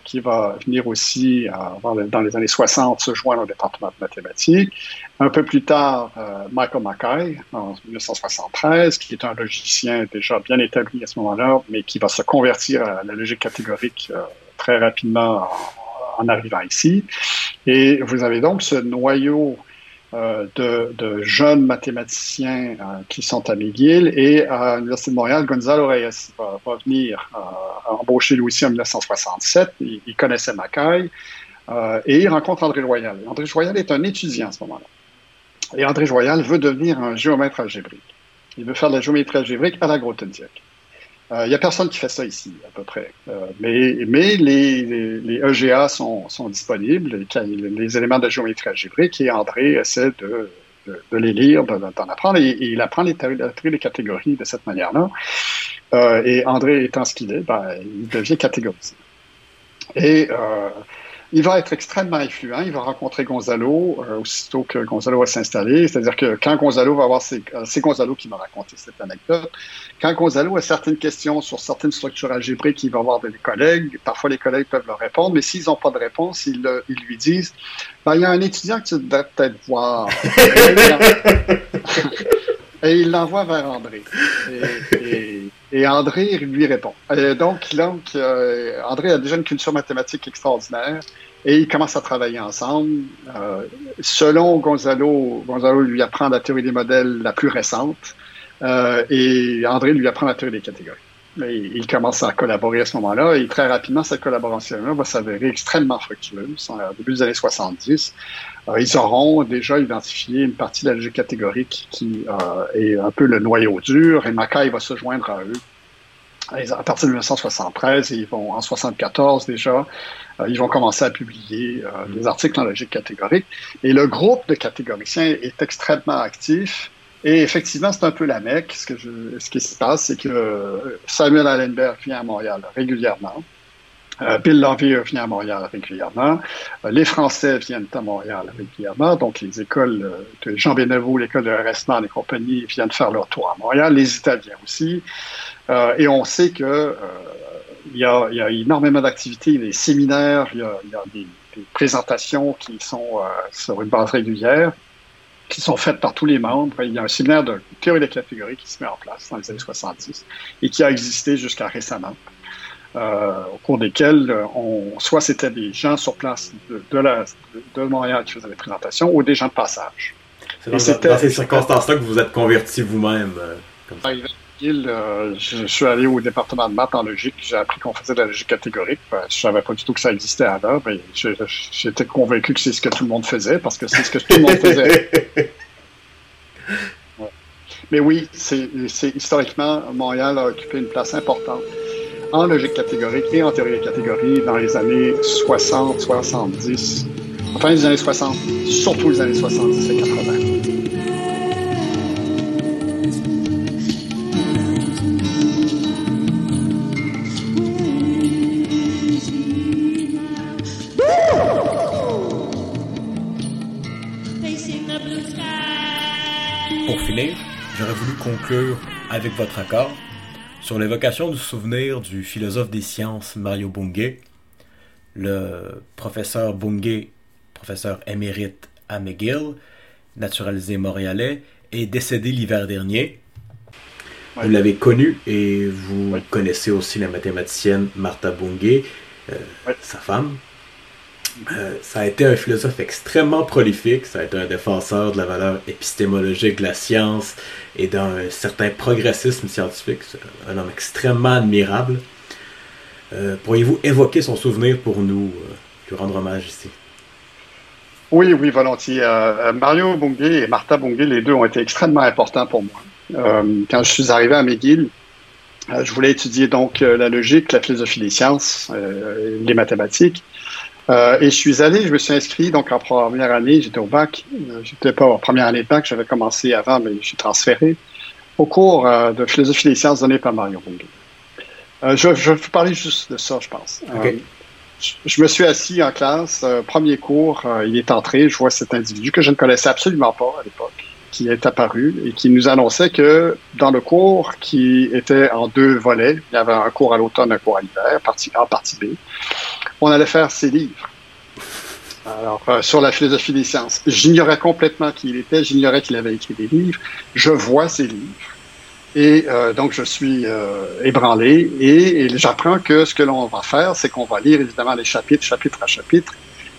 qui va venir aussi euh, dans les années 60 se joindre au département de mathématiques. Un peu plus tard, euh, Michael Mackay, en 1973, qui est un logicien déjà bien établi à ce moment-là, mais qui va se convertir à la logique catégorique euh, très rapidement en, arrivant ici. Et vous avez donc ce noyau de, de, jeunes mathématiciens euh, qui sont à McGill et à l'Université de Montréal, Gonzalo Reyes va, venir euh, embaucher lui en 1967. Il, il connaissait Mackay et il rencontre André Joyal. André Joyal est un étudiant à ce moment-là. Et André Joyal veut devenir un géomètre algébrique. Il veut faire de la géométrie algébrique à la Grothendieck. Il euh, n'y a personne qui fait ça ici, à peu près. Euh, mais mais les, les, EGA sont, sont disponibles, les, éléments de géométrie algébrique, et André essaie de, de, les lire, d'en apprendre, et, il apprend les les catégories de cette manière-là. Euh, et André étant ce qu'il est, ben, il devient catégorisé. Et il va être extrêmement influent. Il va rencontrer Gonzalo euh, aussitôt que Gonzalo va s'installer. C'est-à-dire que quand Gonzalo va avoir ses, euh, c'est Gonzalo qui m'a raconté cette anecdote. Quand Gonzalo a certaines questions sur certaines structures algébriques, il va avoir des collègues. Parfois, les collègues peuvent leur répondre, mais s'ils n'ont pas de réponse, ils, ils lui disent ben, il y a un étudiant que tu devrais peut-être voir. et il l'envoie vers André. Et, et, André lui répond. Et donc, euh, André a déjà une culture mathématique extraordinaire et ils commencent à travailler ensemble. Euh, selon Gonzalo, Gonzalo lui apprend la théorie des modèles la plus récente euh, et André lui apprend la théorie des catégories. Ils commencent à collaborer à ce moment-là et très rapidement, cette collaboration-là va s'avérer extrêmement fructueuse. Au début des années 70, euh, ils auront déjà identifié une partie de la logique catégorique qui euh, est un peu le noyau dur et Mackay va se joindre à eux. à partir de 1973, ils vont en 74 déjà, euh, ils vont commencer à publier des articles en logique catégorique. Et le groupe de catégoriciens est extrêmement actif. Et effectivement, c'est un peu la mecque. Ce, que je, ce qui se passe, c'est que Samuel Allenberg vient à Montréal régulièrement. Euh, Bill Lovey vient à Montréal régulièrement. Euh, les Français viennent à Montréal régulièrement. Donc, les écoles de Jean Bénévaux, l'école de Restman et compagnie viennent faire leur tour à Montréal. Les Italiens aussi. et on sait que il y, a, il y a énormément d'activités, des séminaires, il y a, il y a des, présentations qui sont sur une base régulière qui sont faites par tous les membres. Il y a un séminaire de théorie des catégories qui se met en place dans les années 70 et qui a existé jusqu'à récemment. Euh, au cours desquels euh, on, soit c'était des gens sur place de, de, la, de, Montréal qui faisaient des présentations ou des gens de passage. C'est dans, dans, ces circonstances-là que vous êtes converti vous-même. Euh, Euh, je, suis allé au département de maths en logique. J'ai appris qu'on faisait de la logique catégorique. Ben, je savais pas du tout que ça existait avant. Mais j'étais convaincu que c'est ce que tout le monde faisait parce que c'est ce que tout le monde faisait. ouais. Mais oui, c'est historiquement, Montréal a occupé une place importante en logique catégorique et en théorie des catégories dans les années 60, 70, enfin les années 60, surtout les années 70 et 80. J'aurais voulu conclure avec votre accord sur l'évocation du souvenir du philosophe des sciences Mario Bunge. Le professeur Bunge, professeur émérite à McGill, naturalisé montréalais, est décédé l'hiver dernier. Vous l'avez connu et vous connaissez aussi la mathématicienne Martha Bunge, euh, sa femme. Euh, ça a été un philosophe extrêmement prolifique, ça a été un défenseur de la valeur épistémologique de la science et d'un certain progressisme scientifique, un homme extrêmement admirable. Euh, pourriez-vous évoquer son souvenir pour nous, euh, lui rendre hommage ici? Oui, oui, volontiers. Mario Bunge et Martha Bunge, les deux ont été extrêmement importants pour moi. quand je suis arrivé à McGill, je voulais étudier donc la logique, la philosophie des sciences, les mathématiques. Euh, et je suis allé, je me suis inscrit donc en première année, j'étais au bac, euh, j'étais pas en première année de bac, j'avais commencé avant, mais je suis transféré au cours euh, de philosophie des sciences donné par Mario. Euh, je, je vais vous parler juste de ça, je pense. Okay. Je, je, me suis assis en classe, premier cours, il est entré, je vois cet individu que je ne connaissais absolument pas à l'époque, qui est apparu et qui nous annonçait que dans le cours qui était en deux volets, il y avait un cours à l'automne, un cours à l'hiver, partie A, partie B, on allait faire ses livres. Alors, euh, sur la philosophie des sciences. J'ignorais complètement qui il était, j'ignorais qu'il avait écrit des livres. Je vois ses livres. Et euh, donc, je suis euh, ébranlé et, et j'apprends que ce que l'on va faire, c'est qu'on va lire évidemment les chapitres, chapitre à chapitre,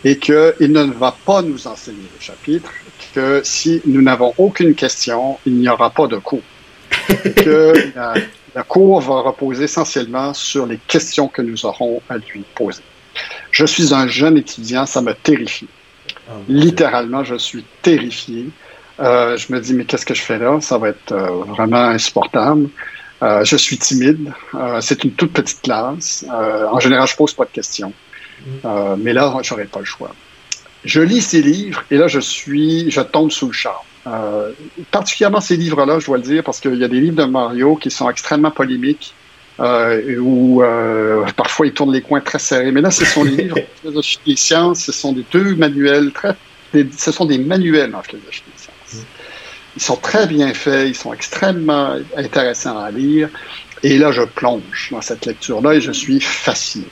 et qu'il ne va pas nous enseigner les chapitres, que si nous n'avons aucune question, il n'y aura pas de cours. que la, la cour va reposer essentiellement sur les questions que nous aurons à lui poser. Je suis un jeune étudiant, ça me terrifie. Oh, Littéralement, je suis terrifié. Euh, je me dis, mais qu'est-ce que je fais là? Ça va être euh, vraiment insupportable. Euh, je suis timide. Euh, c'est une toute petite classe. Euh, en général, je pose pas de questions. Mm. mais là, j'aurais pas le choix. Je lis ces livres et là, je suis, je tombe sous le charme. particulièrement ces livres-là, je dois le dire, parce qu'il y a des livres de Mario qui sont extrêmement polémiques, euh, où euh, parfois il tourne les coins très serrés. Mais là, ce sont des livres de philosophie des sciences, ce sont des deux manuels très, des, ce sont des manuels en philosophie des sciences. Ils sont très bien faits, ils sont extrêmement intéressants à lire. Et là, je plonge dans cette lecture-là et je suis fasciné.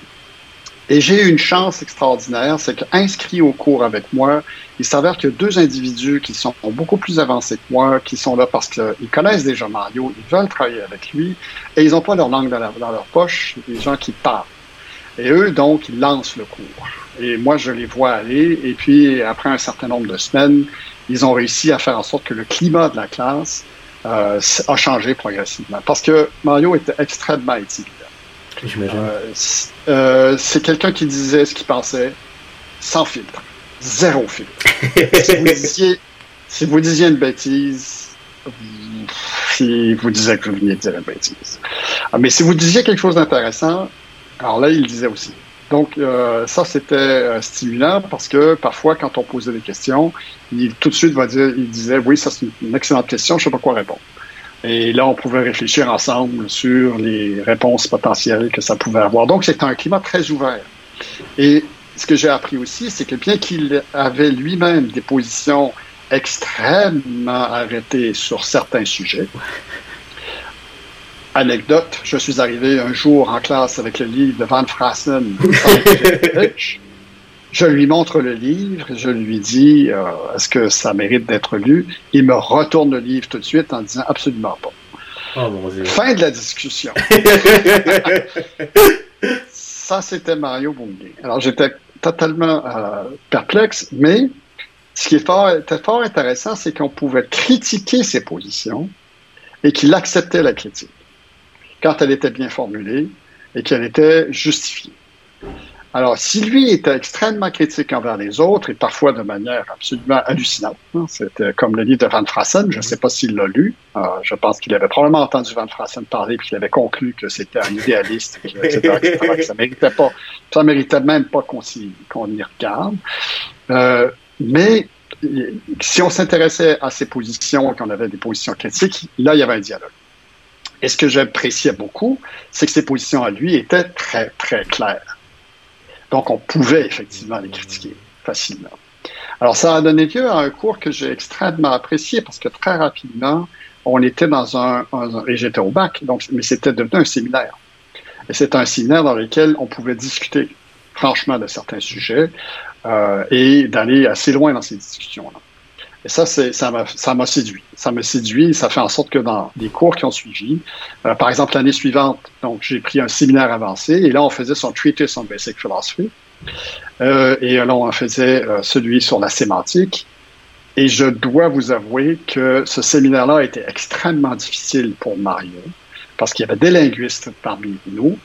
Et j'ai eu une chance extraordinaire, c'est qu'inscrit au cours avec moi, il s'avère qu'il y a deux individus qui sont beaucoup plus avancés que moi, qui sont là parce qu'ils connaissent déjà Mario, ils veulent travailler avec lui, et ils n'ont pas leur langue dans, la, dans, leur poche, des gens qui parlent. Et eux, donc, ils lancent le cours. Et moi, je les vois aller, et puis, après un certain nombre de semaines, ils ont réussi à faire en sorte que le climat de la classe euh, a changé progressivement. Parce que Mario était extrêmement éthique. Euh, euh, c'est quelqu'un qui disait ce qu'il pensait sans filtre. Zéro filtre. si, vous disiez, si vous disiez une bêtise, si vous disiez que vous veniez de dire une bêtise. Ah, mais si vous disiez quelque chose d'intéressant, alors là, il le disait aussi. Donc, euh, ça, c'était euh, stimulant parce que parfois, quand on posait des questions, il tout de suite va dire, il disait, oui, ça, c'est une excellente question, je ne sais pas quoi répondre. Et là, on pouvait réfléchir ensemble sur les réponses potentielles que ça pouvait avoir. Donc, c'était un climat très ouvert. Et ce que j'ai appris aussi, c'est que bien qu'il avait lui-même des positions extrêmement arrêtées sur certains sujets, anecdote, je suis arrivé un jour en classe avec le livre de Van Frassen, je lui montre le livre, je lui dis euh, est-ce que ça mérite d'être lu? Il me retourne le livre tout de suite en disant absolument pas. Oh, fin de la discussion. ça, c'était Mario Bunge. Alors, j'étais totalement euh, perplexe, mais ce qui est fort, était fort intéressant, c'est qu'on pouvait critiquer ses positions et qu'il acceptait la critique quand elle était bien formulée et qu'elle était justifiée. Alors, si lui était extrêmement critique envers les autres et parfois de manière absolument hallucinante, hein, c'était comme le livre de Van Frassen, je ne sais pas s'il l'a lu, euh, je pense qu'il avait probablement entendu Van Frassen parler puis qu'il avait conclu que c'était un idéaliste, etc., que ça méritait méritait même pas qu'on y, regarde. Euh, mais si on s'intéressait à ses positions, qu'on avait des positions critiques, là, il y avait un dialogue. Et ce que j'appréciais beaucoup, c'est que ses positions à lui étaient très, très claires. Donc, on pouvait effectivement les critiquer facilement. Alors, ça a donné lieu à un cours que j'ai extrêmement apprécié parce que très rapidement, on était dans un, et j'étais au bac, donc, mais c'était devenu un séminaire. Et c'était un séminaire dans lequel on pouvait discuter franchement de certains sujets euh, et d'aller assez loin dans ces discussions-là. Et ça, ça m'a, ça m'a séduit. Ça m'a séduit. Ça fait en sorte que dans les cours qui ont suivi, euh, par exemple l'année suivante, donc j'ai pris un séminaire avancé et là on faisait son treatise on basic philosophy euh, et là on faisait euh, celui sur la sémantique. Et je dois vous avouer que ce séminaire-là a été extrêmement difficile pour Mario parce qu'il y avait des linguistes parmi nous.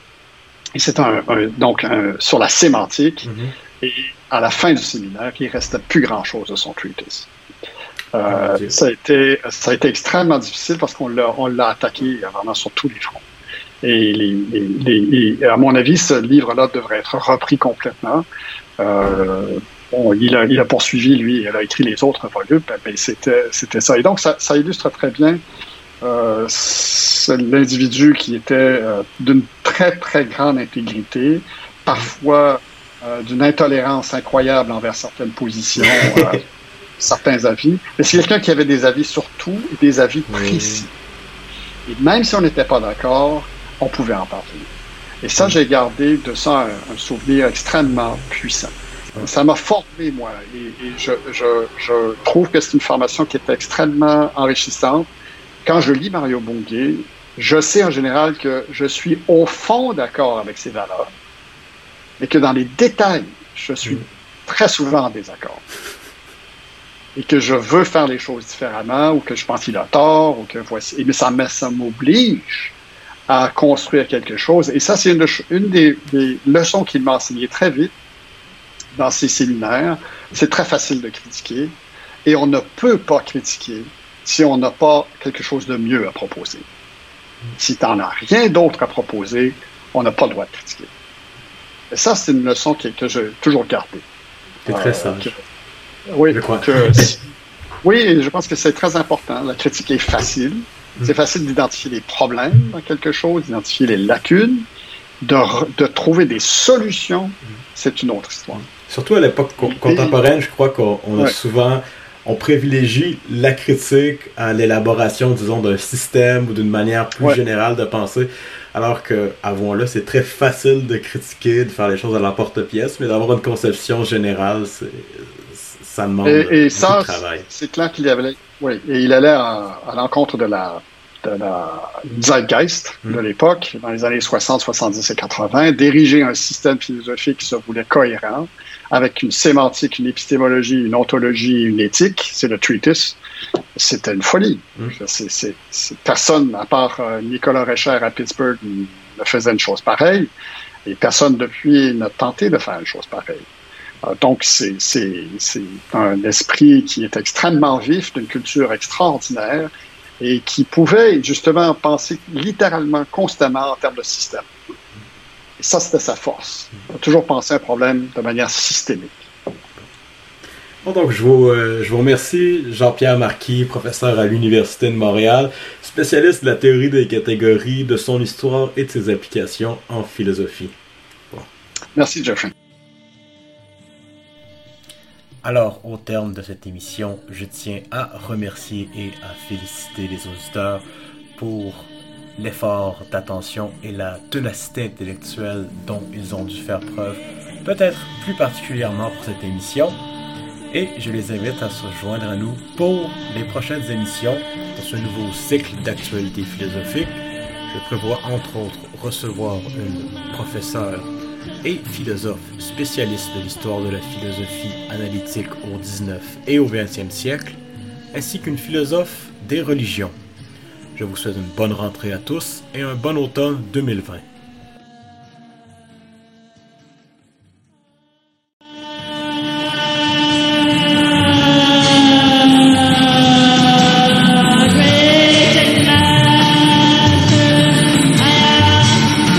Et c'est un, donc sur la sémantique. Mm-hmm. Et à la fin du séminaire, il restait plus grand-chose de son treatise. Euh, ça, a été, ça a été extrêmement difficile parce qu'on l'a, on l'a attaqué vraiment sur tous les fronts. Et, les, à mon avis, ce livre-là devrait être repris complètement. Euh, bon, il, a, il a poursuivi, lui, il a écrit les autres volumes, mais ben, c'était, c'était ça. Et donc, ça, ça illustre très bien euh, l'individu qui était euh, d'une très, très grande intégrité, parfois euh, d'une intolérance incroyable envers certaines positions. certains avis, mais c'est quelqu'un qui avait des avis sur tout des avis précis. Et même si on n'était pas d'accord, on pouvait en parler. Et ça, j'ai gardé de ça un, souvenir extrêmement puissant. Ça m'a formé, moi, et, je, je, je, trouve que c'est une formation qui est extrêmement enrichissante. Quand je lis Mario Bunge, je sais en général que je suis au fond d'accord avec ses valeurs, mais que dans les détails, je suis mm. très souvent en désaccord et que je veux faire les choses différemment ou que je pense qu'il a tort ou que voici. Mais ça, ça m'oblige à construire quelque chose. Et ça, c'est une, une, des, leçons qu'il m'a enseigné très vite dans ses séminaires. C'est très facile de critiquer et on ne peut pas critiquer si on n'a pas quelque chose de mieux à proposer. Si tu n'en as rien d'autre à proposer, on n'a pas le droit de critiquer. Et ça, c'est une leçon que, que j'ai toujours gardée. C'est très euh, sage. Oui, je crois. oui, je pense que c'est très important. La critique est facile. C'est mm. facile d'identifier les problèmes dans quelque chose, d'identifier les lacunes, de, de, trouver des solutions. Mm. C'est une autre histoire. Surtout à l'époque contemporaine, je crois qu'on a souvent on privilégie la critique à l'élaboration, disons, d'un système ou d'une manière plus générale de penser. Alors que, avouons-le, c'est très facile de critiquer, de faire les choses à l'emporte-pièce, mais d'avoir une conception générale, c'est ça demande et, ça, C'est clair qu'il avait, oui, et il allait à, l'encontre de la, de la zeitgeist de mm. l'époque, dans les années 60, 70 et 80, diriger un système philosophique qui se voulait cohérent, avec une sémantique, une épistémologie, une ontologie, une éthique, c'est le treatise. C'était une folie. Mm. C'est, personne, à part euh, Nicolas Recher à Pittsburgh, ne faisait une chose pareille, et personne depuis n'a tenté de faire une chose pareille. Euh, donc, c'est un esprit qui est extrêmement vif, d'une culture extraordinaire et qui pouvait justement penser littéralement constamment en termes de système. Et ça, c'était sa force. Il a toujours pensé un problème de manière systémique. donc, je vous, euh, je vous remercie, Jean-Pierre Marquis, professeur à l'Université de Montréal, spécialiste de la théorie des catégories, de son histoire et de ses applications en philosophie. Merci, Jeffrey. Alors, au terme de cette émission, je tiens à remercier et à féliciter les auditeurs pour l'effort d'attention et la ténacité intellectuelle dont ils ont dû faire preuve, peut-être plus particulièrement pour cette émission. Et je les invite à se joindre à nous pour les prochaines émissions de ce nouveau cycle d'actualité philosophique. Je prévois entre autres recevoir une professeure et philosophe spécialiste de l'histoire de la philosophie analytique au 19 et au 20e siècle, ainsi qu'une philosophe des religions. Je vous souhaite une bonne rentrée à tous et un bon automne 2020.